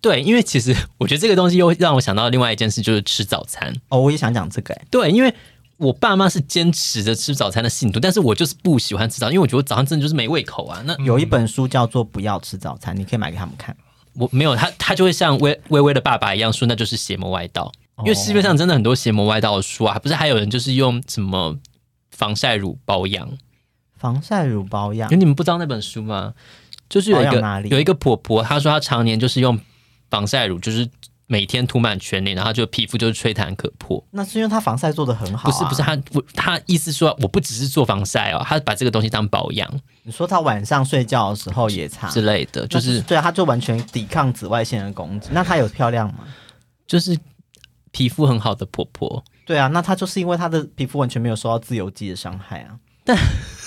对，因为其实我觉得这个东西又让我想到另外一件事，就是吃早餐。哦，我也想讲这个。对，因为。我爸妈是坚持着吃早餐的信徒，但是我就是不喜欢吃早餐，因为我觉得早上真的就是没胃口啊。那有一本书叫做《不要吃早餐》，你可以买给他们看。我没有他，他就会像微微微的爸爸一样说，那就是邪魔外道。因为市面上真的很多邪魔外道的书啊，不是还有人就是用什么防晒乳保养？防晒乳保养？因为你们不知道那本书吗？就是有一个有一个婆婆，她说她常年就是用防晒乳，就是。每天涂满全脸，然后就皮肤就是吹弹可破。那是因为他防晒做的很好、啊。不是不是，他不他意思说我不只是做防晒哦，他把这个东西当保养。你说他晚上睡觉的时候也擦之类的，就是对啊，他就完全抵抗紫外线的攻击。那他有漂亮吗？就是皮肤很好的婆婆。对啊，那她就是因为她的皮肤完全没有受到自由基的伤害啊。但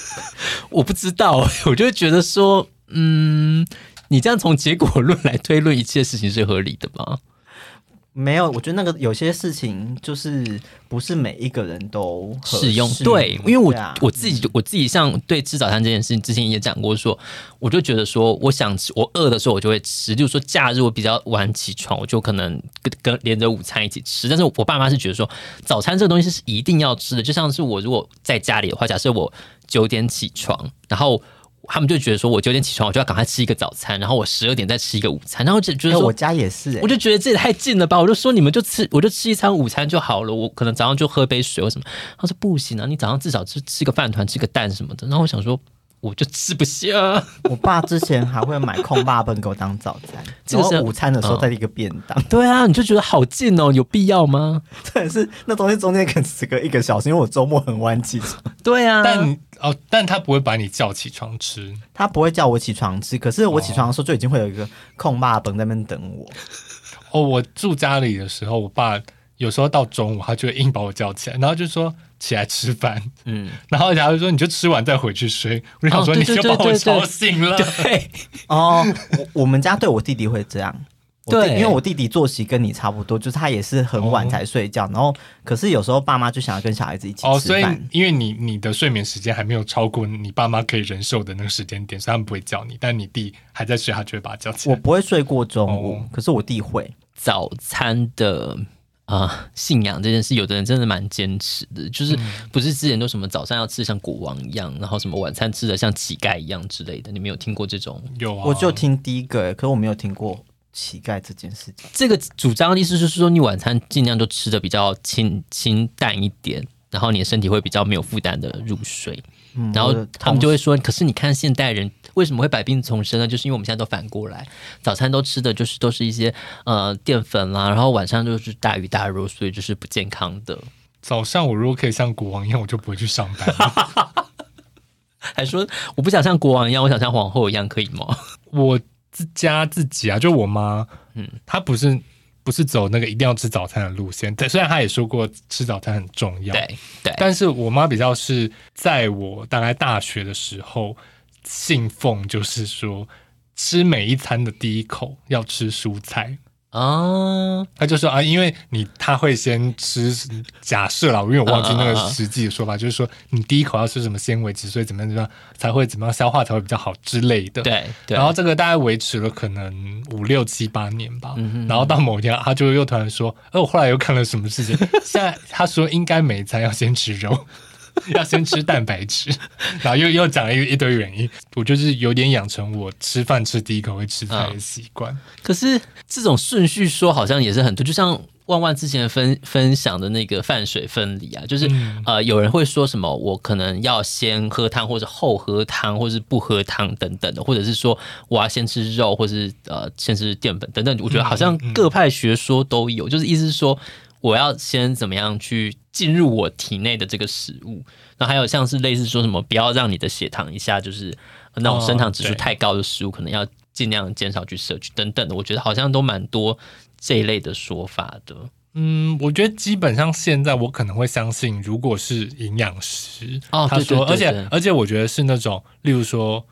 我不知道，我就觉得说，嗯，你这样从结果论来推论一切事情是合理的吗？没有，我觉得那个有些事情就是不是每一个人都适用。对，因为我、啊、我自己我自己像对吃早餐这件事情，之前也讲过说，说我就觉得说，我想吃，我饿的时候我就会吃。就是说，假日我比较晚起床，我就可能跟跟连着午餐一起吃。但是我爸妈是觉得说，早餐这个东西是一定要吃的。就像是我如果在家里的话，假设我九点起床，然后。他们就觉得说，我九点起床，我就要赶快吃一个早餐，然后我十二点再吃一个午餐，然后就觉得说，我家也是、欸，我就觉得这也太近了吧，我就说你们就吃，我就吃一餐午餐就好了，我可能早上就喝杯水或什么。他说不行啊，你早上至少吃吃个饭团，吃个蛋什么的。然后我想说。我就吃不下。我爸之前还会买空霸本给我当早餐，这个是午餐的时候再一个便当、嗯。对啊，你就觉得好近哦，有必要吗？对，是那东西中间可能只隔一个小时，因为我周末很晚起床。对啊，但哦，但他不会把你叫起床吃，他不会叫我起床吃。可是我起床的时候就已经会有一个空霸本在那边等我。哦，我住家里的时候，我爸有时候到中午，他就会硬把我叫起来，然后就说。起来吃饭，嗯，然后假如说你就吃完再回去睡，我就想说你就把我吵醒了，对，哦，我我们家对我弟弟会这样，对，因为我弟弟作息跟你差不多，就是他也是很晚才睡觉，然后可是有时候爸妈就想要跟小孩子一起吃饭，哦，所以因为你你的睡眠时间还没有超过你爸妈可以忍受的那个时间点，所以他们不会叫你，但你弟还在睡，他就会把他叫起来。我不会睡过中午，可是我弟会。早餐的。啊、呃，信仰这件事，有的人真的蛮坚持的，就是不是之前都什么早上要吃像国王一样，然后什么晚餐吃的像乞丐一样之类的，你没有听过这种？有啊，我就听第一个，可是我没有听过乞丐这件事情。这个主张的意思就是说，你晚餐尽量都吃的比较清清淡一点，然后你的身体会比较没有负担的入睡。嗯、然后他们就会说，可是你看现代人。为什么会百病丛生呢？就是因为我们现在都反过来，早餐都吃的就是都是一些呃淀粉啦，然后晚上就是大鱼大肉，所以就是不健康的。早上我如果可以像国王一样，我就不会去上班。还说我不想像国王一样，我想像皇后一样，可以吗？我自家自己啊，就我妈，嗯，她不是不是走那个一定要吃早餐的路线。对，虽然他也说过吃早餐很重要，对对，但是我妈比较是在我大概大学的时候。信奉就是说，吃每一餐的第一口要吃蔬菜啊。他就说啊，因为你他会先吃，假设啦，因为我忘记那个实际的说法，就是说你第一口要吃什么纤维质，所以怎么样怎么样才会怎么样消化才会比较好之类的。对，然后这个大概维持了可能五六七八年吧。然后到某一天，他就又突然说，哎，我后来又看了什么事情？现在他说应该每一餐要先吃肉。要先吃蛋白质，然后又又讲了一一堆原因，我就是有点养成我吃饭吃第一口会吃菜的习惯。可是这种顺序说好像也是很多，就像万万之前分分享的那个饭水分离啊，就是、嗯、呃有人会说什么我可能要先喝汤或者后喝汤，或是不喝汤等等的，或者是说我要先吃肉，或是呃先吃淀粉等等。我觉得好像各派学说都有，就是意思是说。我要先怎么样去进入我体内的这个食物？那还有像是类似说什么，不要让你的血糖一下就是那种升糖指数太高的食物，可能要尽量减少去摄取等等的。我觉得好像都蛮多这一类的说法的。嗯，我觉得基本上现在我可能会相信，如果是营养师哦，他说，而且而且我觉得是那种，例如说。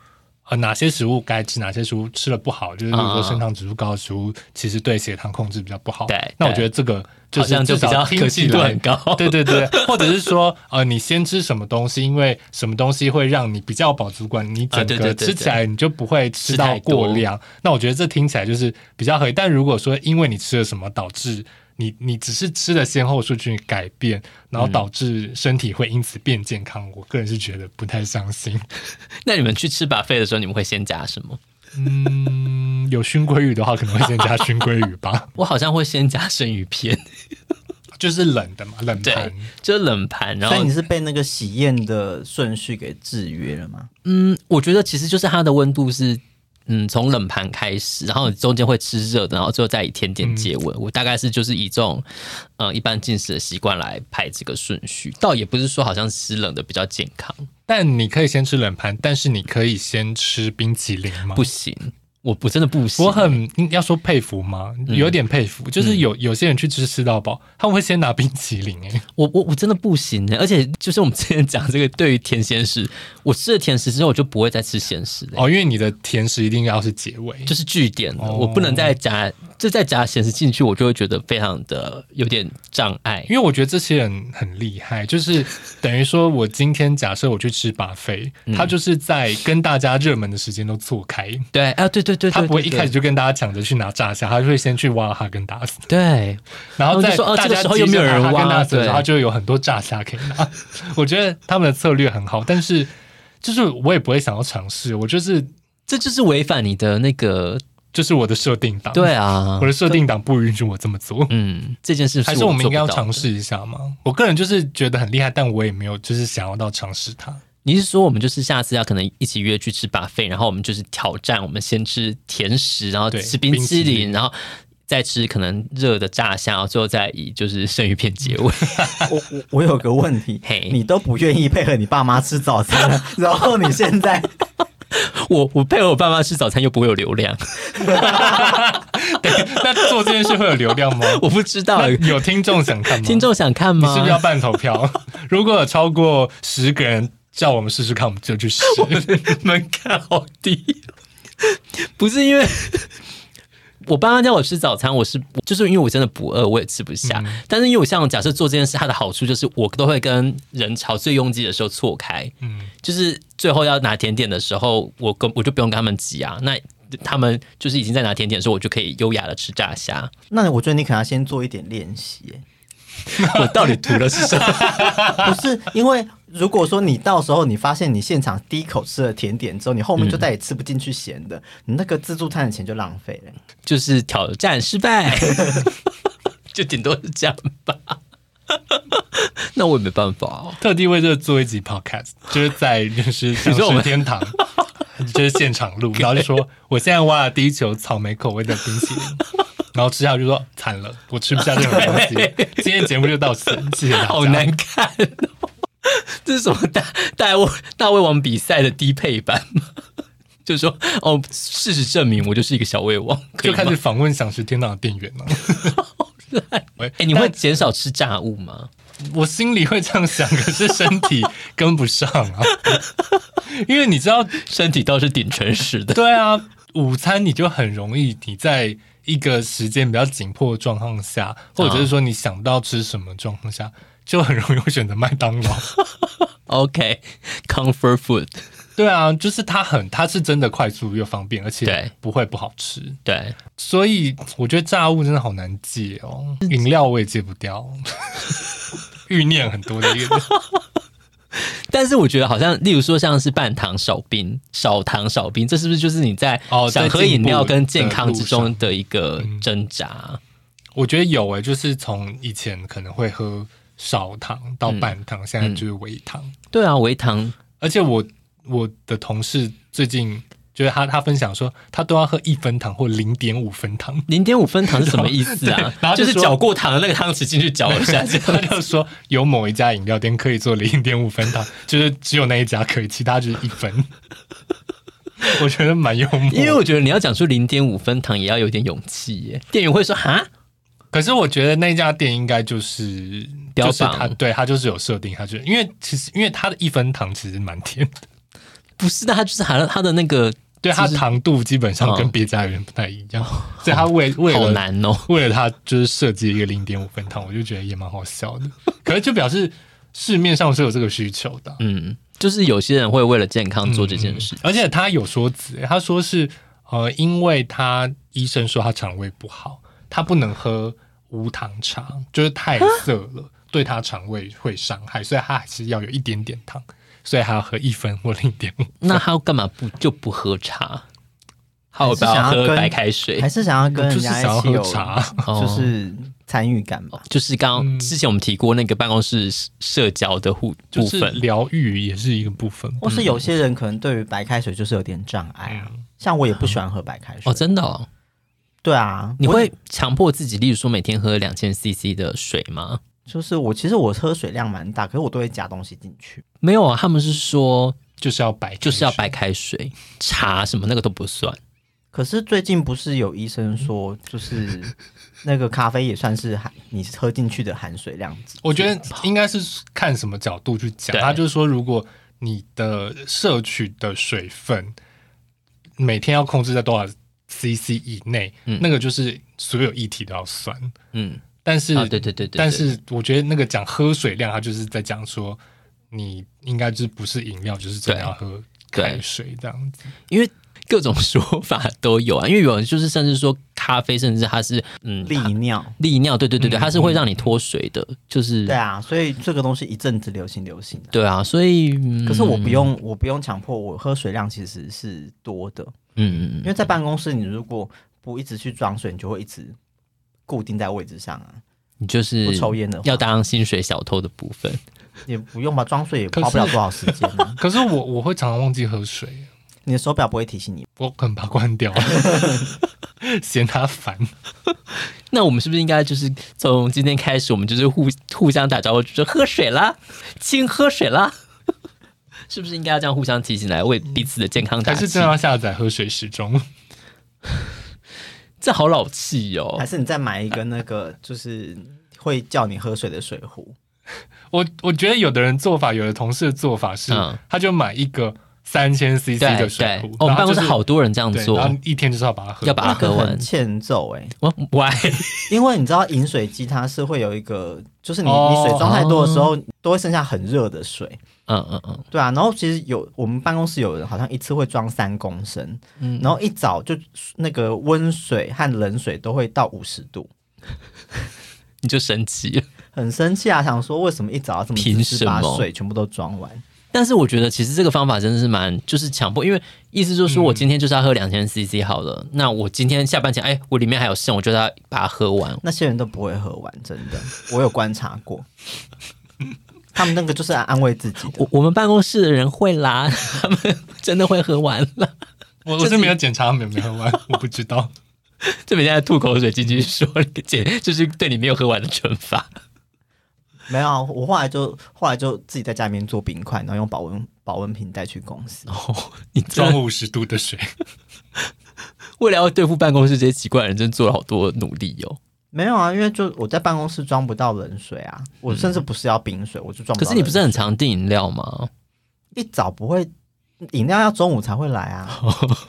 呃，哪些食物该吃，哪些食物吃了不好，就是比如说升糖指数高的食物，其实对血糖控制比较不好。对，那我觉得这个就是就比较可信度很高。对对对，或者是说，呃，你先吃什么东西，因为什么东西会让你比较饱足感，你整个吃起来你就不会吃到过量。那我觉得这听起来就是比较合理。但如果说因为你吃了什么导致你你只是吃的先后顺序改变，然后导致身体会因此变健康，嗯、我个人是觉得不太相信。那你们去吃 buffet 的时候，你们会先加什么？嗯，有熏鲑鱼的话，可能会先加熏鲑鱼吧。我好像会先加生鱼片，就是冷的嘛，冷盘，就是冷盘。然后所以你是被那个喜宴的顺序给制约了吗？嗯，我觉得其实就是它的温度是。嗯，从冷盘开始，然后中间会吃热的，然后最后再以甜点结尾。嗯、我大概是就是以这种呃一般进食的习惯来排这个顺序，倒也不是说好像吃冷的比较健康。但你可以先吃冷盘，但是你可以先吃冰淇淋吗？不行。我我真的不行，我很要说佩服吗？有点佩服，嗯、就是有有些人去吃吃到饱，他们会先拿冰淇淋哎，我我我真的不行哎，而且就是我们之前讲这个，对于甜咸食，我吃了甜食之后，我就不会再吃咸食哦，因为你的甜食一定要是结尾，就是句点，哦、我不能再加。就再加咸食进去，我就会觉得非常的有点障碍。因为我觉得这些人很厉害，就是 等于说我今天假设我去吃 buffet，他就是在跟大家热门的时间都错开。对啊，对对对，他不会一开始就跟大家抢着去拿炸虾，他就会先去挖哈根达斯。对，然后再说哦，这个时候又没有人挖，然后就有很多炸虾可以拿。我觉得他们的策略很好，但是就是我也不会想要尝试，我就是这就是违反你的那个。就是我的设定档，对啊，我的设定档不允许我这么做。嗯，这件事还是我们应该要尝试一下吗？我个人就是觉得很厉害，但我也没有就是想要到尝试它。你是说我们就是下次要可能一起约去吃 buffet，然后我们就是挑战，我们先吃甜食，然后吃冰淇淋，淇淋然后再吃可能热的炸虾，然后最后再以就是生鱼片结尾。我我我有个问题，嘿，你都不愿意配合你爸妈吃早餐，然后你现在。我我配合我爸妈吃早餐又不会有流量，对，那做这件事会有流量吗？我不知道，有听众想看吗？听众想看吗？你是不是要办投票？如果有超过十个人叫我们试试看，我们就去试。门槛好低，不是因为。我爸妈叫我吃早餐，我是就是因为我真的不饿，我也吃不下。嗯、但是因为我像假设做这件事，它的好处就是我都会跟人潮最拥挤的时候错开，嗯，就是最后要拿甜点的时候，我跟我就不用跟他们挤啊。那他们就是已经在拿甜点的时候，我就可以优雅的吃炸虾。那我觉得你可能要先做一点练习。我到底图的是什么？不是因为。如果说你到时候你发现你现场第一口吃了甜点之后，你后面就再也吃不进去咸的，嗯、你那个自助餐的钱就浪费了，就是挑战失败，就顶多是这样吧。那我也没办法 哦，特地为这做一集 podcast，就是在就是你说我们天堂，就是现场录，然后就说我现在挖了第一球草莓口味的冰淇淋，然后吃下去就说惨了，我吃不下任何东西。今天节目就到此，谢谢大家。好难看。这是什么大大胃大胃王比赛的低配版吗？就是说，哦，事实证明我就是一个小胃王，就开始访问想食天堂的店员了。哎、欸，你会减少吃炸物吗？我心里会这样想，可是身体跟不上啊。因为你知道，身体倒是挺诚实的。对啊，午餐你就很容易，你在一个时间比较紧迫的状况下，或者是说你想到吃什么状况下。就很容易会选择麦当劳。OK，comfort、okay, food。对啊，就是它很，它是真的快速又方便，而且不会不好吃。对，所以我觉得炸物真的好难戒哦。饮料我也戒不掉，欲念很多的一个。但是我觉得好像，例如说像是半糖少冰、少糖少冰，这是不是就是你在想喝饮料跟健康之中的一个挣扎？嗯、我觉得有诶、欸，就是从以前可能会喝。少糖到半糖，嗯、现在就是微糖。对啊，微糖。而且我我的同事最近就是他他分享说，他都要喝一分糖或零点五分糖。零点五分糖是什么意思啊？然后就，就是搅过糖的那个汤匙进去搅一下，他就说有某一家饮料店可以做零点五分糖，就是只有那一家可以，其他就是一分。我觉得蛮幽默，因为我觉得你要讲出零点五分糖也要有点勇气耶。店员会说哈？可是我觉得那家店应该就是标榜他，对他就是有设定，他就因为其实因为他的一分糖其实蛮甜的，不是的，他就是含了他的那个，对他糖度基本上跟别家有点不太一样，哦、所以他为为了好难哦，为了他就是设计一个零点五分糖，我就觉得也蛮好笑的。可是就表示市面上是有这个需求的，嗯，就是有些人会为了健康做这件事，嗯、而且他有说辞，他说是呃，因为他医生说他肠胃不好。他不能喝无糖茶，就是太涩了，蛤对他肠胃会伤害，所以他还是要有一点点糖，所以还要喝一分或零点五。那他干嘛不就不喝茶？他要不要喝白开水？还是想要跟人家一起有茶？就是参与感吧。就是刚刚之前我们提过那个办公室社交的互部分，疗愈也是一个部分。或是有些人可能对于白开水就是有点障碍啊，像我也不喜欢喝白开水。哦，真的哦？对啊，你会强迫自己，例如说每天喝两千 CC 的水吗？就是我其实我喝水量蛮大，可是我都会加东西进去。没有啊，他们是说就是要白，就是要白开水，茶什么那个都不算。可是最近不是有医生说，就是那个咖啡也算是含你喝进去的含水量。我觉得应该是看什么角度去讲。他就是说，如果你的摄取的水分每天要控制在多少 CC 以内，嗯，那个就是所有液体都要算。嗯。但是，对对对对，但是我觉得那个讲喝水量，他就是在讲说，你应该就是不是饮料，就是真的要喝开水这样子。因为各种说法都有啊，因为有人就是甚至说咖啡，甚至它是嗯利尿，利尿，对对对对，它是会让你脱水的，就是对啊，所以这个东西一阵子流行流行的，对啊，所以可是我不用我不用强迫我喝水量其实是多的，嗯嗯，因为在办公室你如果不一直去装水，你就会一直。固定在位置上啊，你就是不抽烟的，要当薪水小偷的部分也不用吧，装睡也花不了多少时间。可是我我会常常忘记喝水，你的手表不会提醒你？我可能把它关掉，嫌它烦。那我们是不是应该就是从今天开始，我们就是互互相打招呼，就是喝水啦，亲喝水啦，是不是应该要这样互相提醒来为彼此的健康打气？还是真的要下载喝水时钟？这好老气哦！还是你再买一个那个，就是会叫你喝水的水壶？我我觉得有的人做法，有的同事的做法是，他就买一个三千 CC 的水壶。我们办公室好多人这样做，然后一天就是要把它喝，要把它喝完。欠揍哎！Why？因为你知道饮水机它是会有一个，就是你你水装太多的时候，都会剩下很热的水。嗯嗯嗯，对啊，然后其实有我们办公室有人好像一次会装三公升，嗯，然后一早就那个温水和冷水都会到五十度，你就生气了，很生气啊，想说为什么一早要这么凭什么把水全部都装完？但是我觉得其实这个方法真的是蛮就是强迫，因为意思就是说我今天就是要喝两千 CC 好了，嗯、那我今天下班前哎我里面还有剩，我就要把它喝完。那些人都不会喝完，真的，我有观察过。他们那个就是来安慰自己。我我们办公室的人会啦，他们真的会喝完了。我我是没有检查他们有没有喝完，我不知道。这边现在吐口水，进去说那个检，就是对你没有喝完的惩罚。没有，我后来就后来就自己在家里面做冰块，然后用保温保温瓶带去公司。哦，你装五十度的水，为了要对付办公室这些奇怪的人，真做了好多努力哟、哦。没有啊，因为就我在办公室装不到冷水啊，我甚至不是要冰水，嗯、我就装不到。可是你不是很常订饮料吗？一早不会，饮料要中午才会来啊。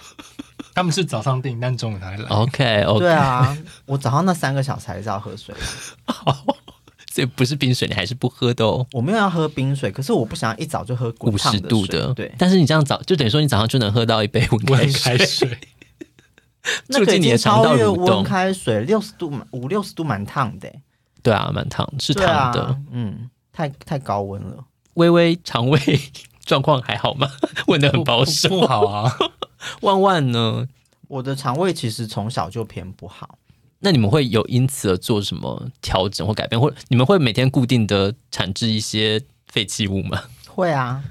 他们是早上订，但中午才来。OK OK。对啊，我早上那三个小时还是要喝水。所以不是冰水，你还是不喝的哦。我没有要喝冰水，可是我不想要一早就喝五十度的。对，但是你这样早就等于说你早上就能喝到一杯温开水。那个已经超越温开水，六十度五六十度蛮烫的。对啊，蛮烫，是烫的。嗯，太太高温了。微微肠胃 状况还好吗？问的很保守。不好啊。万万呢？我的肠胃其实从小就偏不好。那你们会有因此而做什么调整或改变？或你们会每天固定的产制一些废弃物吗？会啊，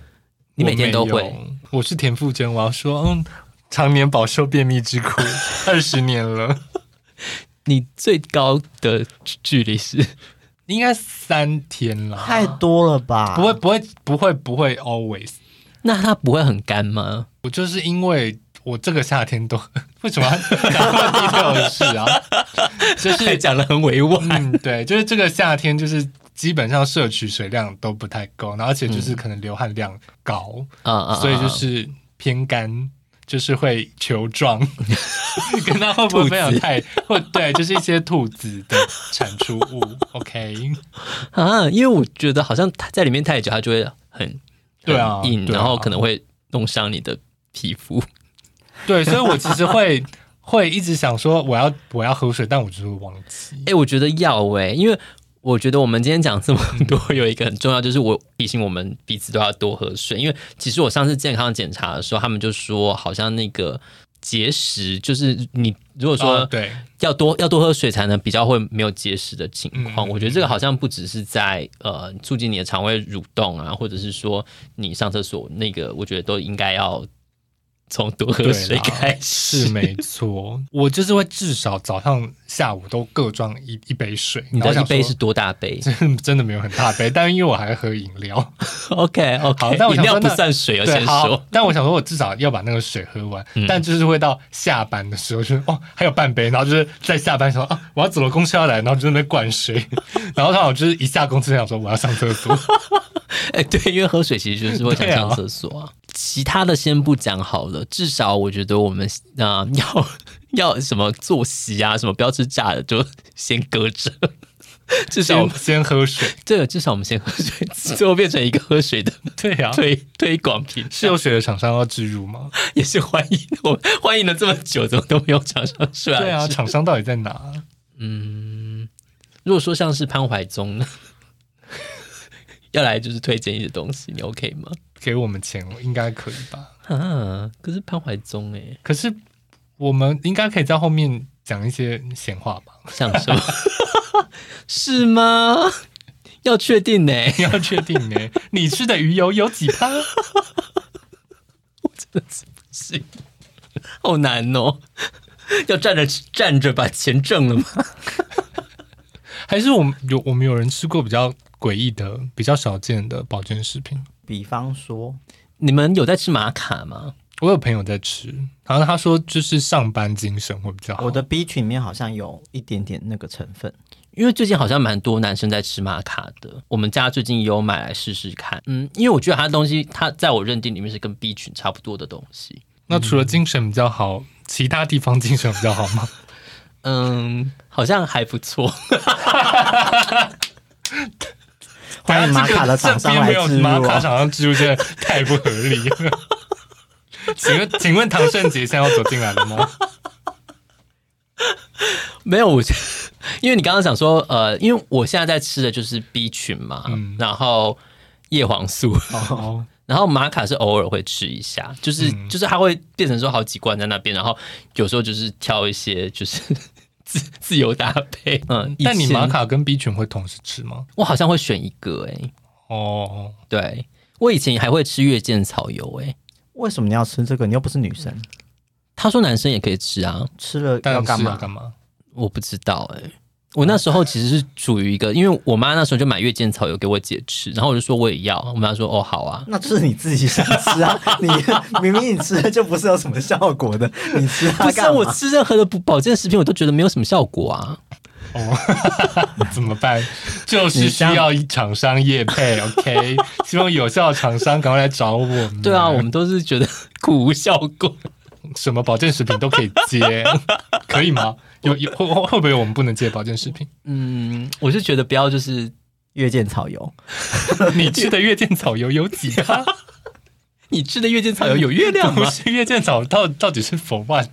你每天都会。我是田馥甄，我要说，嗯。常年饱受便秘之苦，二十年了。你最高的距离是应该三天了，太多了吧？不会，不会，不会，不会，always。那它不会很干吗？我就是因为我这个夏天都 为什么讲那么低调的事啊？就是讲的很委婉。嗯，对，就是这个夏天就是基本上摄取水量都不太够，然后而且就是可能流汗量高啊，所以就是偏干。就是会球状，跟它会不会没有太或对，就是一些兔子的产出物。OK 啊，因为我觉得好像它在里面太久，它就会很对啊硬，然后可能会弄伤你的皮肤。对，所以我其实会 会一直想说，我要我要喝水，但我就是忘记。哎、欸，我觉得要哎、欸，因为。我觉得我们今天讲这么多，有一个很重要，就是我提醒我们彼此都要多喝水。因为其实我上次健康检查的时候，他们就说好像那个节食，就是你如果说对要多要多喝水才能比较会没有节食的情况。嗯、我觉得这个好像不只是在呃促进你的肠胃蠕动啊，或者是说你上厕所那个，我觉得都应该要。从多喝水开始是没错，我就是会至少早上、下午都各装一一杯水。你的一杯是多大杯？真真的没有很大杯，但因为我还喝饮料。OK OK，好，但我饮料不算水，先说。但我想说，我至少要把那个水喝完。嗯、但就是会到下班的时候，就是哦，还有半杯，然后就是在下班的时候啊，我要走了，公司要来，然后就在那边灌水。然后刚好就是一下公车想说我要上厕所。哎，对，因为喝水其实就是会想上厕所啊。其他的先不讲好了，至少我觉得我们啊、呃、要要什么作息啊，什么不要吃炸的，就先搁着。至少先，先喝水，对，至少我们先喝水，最后变成一个喝水的对呀、啊、推推广品。是有水的厂商要植入吗？也是欢迎，我欢迎了这么久，怎么都没有厂商出来？对啊，厂商到底在哪？嗯，如果说像是潘怀宗呢，要来就是推荐一些东西，你 OK 吗？给我们钱，应该可以吧？啊，可是潘怀宗哎，可是我们应该可以在后面讲一些闲话吧？像什么？是吗？要确定呢？要确定呢？你吃的鱼油有几趴？我真的是不行，好难哦！要站着站着把钱挣了吗？还是我们有我们有人吃过比较诡异的、比较少见的保健食品？比方说，你们有在吃玛卡吗？我有朋友在吃，好像他说就是上班精神会比较好。我的 B 群里面好像有一点点那个成分，因为最近好像蛮多男生在吃玛卡的。我们家最近也有买来试试看，嗯，因为我觉得它的东西，它在我认定里面是跟 B 群差不多的东西。那除了精神比较好，嗯、其他地方精神比较好吗？嗯，好像还不错。欢迎玛卡的厂商来植入，玛卡厂商植入真的太不合理了。请问，请问唐胜杰现在要走进来了吗？没有，我因为你刚刚想说，呃，因为我现在在吃的就是 B 群嘛，嗯、然后叶黄素，哦、然后玛卡是偶尔会吃一下，就是、嗯、就是它会变成说好几罐在那边，然后有时候就是挑一些就是。自自由搭配，嗯，但你玛卡跟 B 群会同时吃吗？我好像会选一个、欸，哎，哦，对，我以前还会吃月见草油、欸，哎，为什么你要吃这个？你又不是女生。他说男生也可以吃啊，吃了要干嘛？干嘛？我不知道、欸，哎。我那时候其实是处于一个，因为我妈那时候就买月见草油给我姐吃，然后我就说我也要，我妈说哦好啊，那是你自己想吃啊，你 明明你吃了就不是有什么效果的，你吃？不是我吃任何的保健食品，我都觉得没有什么效果啊。哦，怎么办？就是需要一厂商业配，OK？希望有效的厂商赶快来找我们。对啊，我们都是觉得苦无效果，什么保健食品都可以接，可以吗？有有会会不会有我们不能接保健食品？嗯，我是觉得不要就是月见草油，你吃的月见草油有几趴？你吃的月见草油有月亮吗？不是月见草到到底是 for what？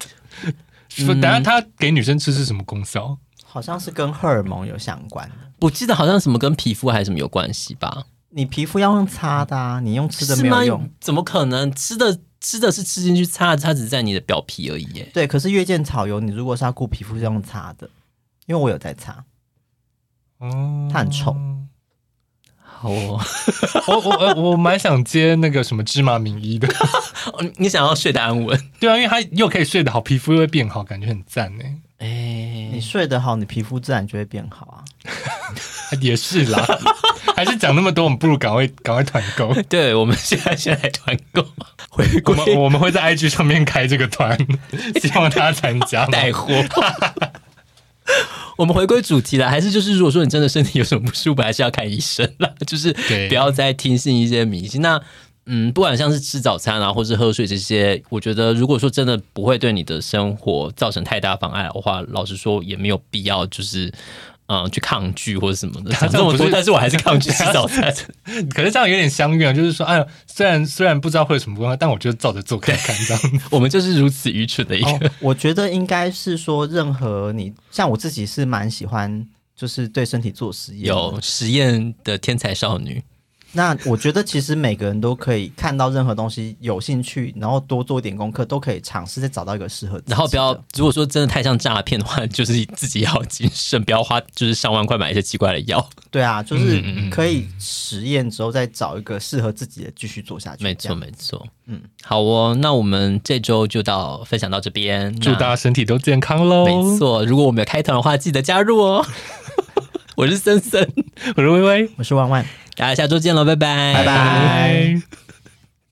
等下他给女生吃是什么功效？好像是跟荷尔蒙有相关的。我记得好像什么跟皮肤还是什么有关系吧？你皮肤要用擦的啊，你用吃的没有用，怎么可能吃的？吃的是吃进去擦的，它只是在你的表皮而已耶。对，可是月见草油，你如果是要顾皮肤，是用擦的，因为我有在擦。哦，它很臭。好哦，我我我蛮想接那个什么芝麻名医的。你想要睡得安稳？对啊，因为它又可以睡得好，皮肤又会变好，感觉很赞呢。哎，你睡得好，你皮肤自然就会变好啊。也是啦，还是讲那么多，我们不如赶快赶快团购。对，我们现在现在团购，回 归我们我们会在 IG 上面开这个团，希望大家参加带货。我们回归主题了，还是就是如果说你真的身体有什么不舒服，还是要看医生啦。就是不要再听信一些迷信。那嗯，不管像是吃早餐啊，或是喝水这些，我觉得如果说真的不会对你的生活造成太大妨碍的话，老实说也没有必要就是。嗯，去抗拒或者什么的，讲这么多，但是我还是抗拒吃早餐。可是这样有点相怨啊，就是说，哎呀，虽然虽然不知道会有什么关系，但我觉得照着做看看这样。我们就是如此愚蠢的一个。哦，我觉得应该是说，任何你像我自己是蛮喜欢，就是对身体做实验，有实验的天才少女。那我觉得其实每个人都可以看到任何东西有兴趣，然后多做一点功课，都可以尝试再找到一个适合自己。然后不要，如果说真的太像诈骗的话，就是自己要谨慎，不要花就是上万块买一些奇怪的药。对啊，就是可以实验之后再找一个适合自己的继续做下去。没错，没错。嗯，好哦，那我们这周就到分享到这边，祝大家身体都健康喽。没错，如果我们有开团的话，记得加入哦。我是森森，我是薇薇，我是万万。大家下周见喽，拜拜，拜拜。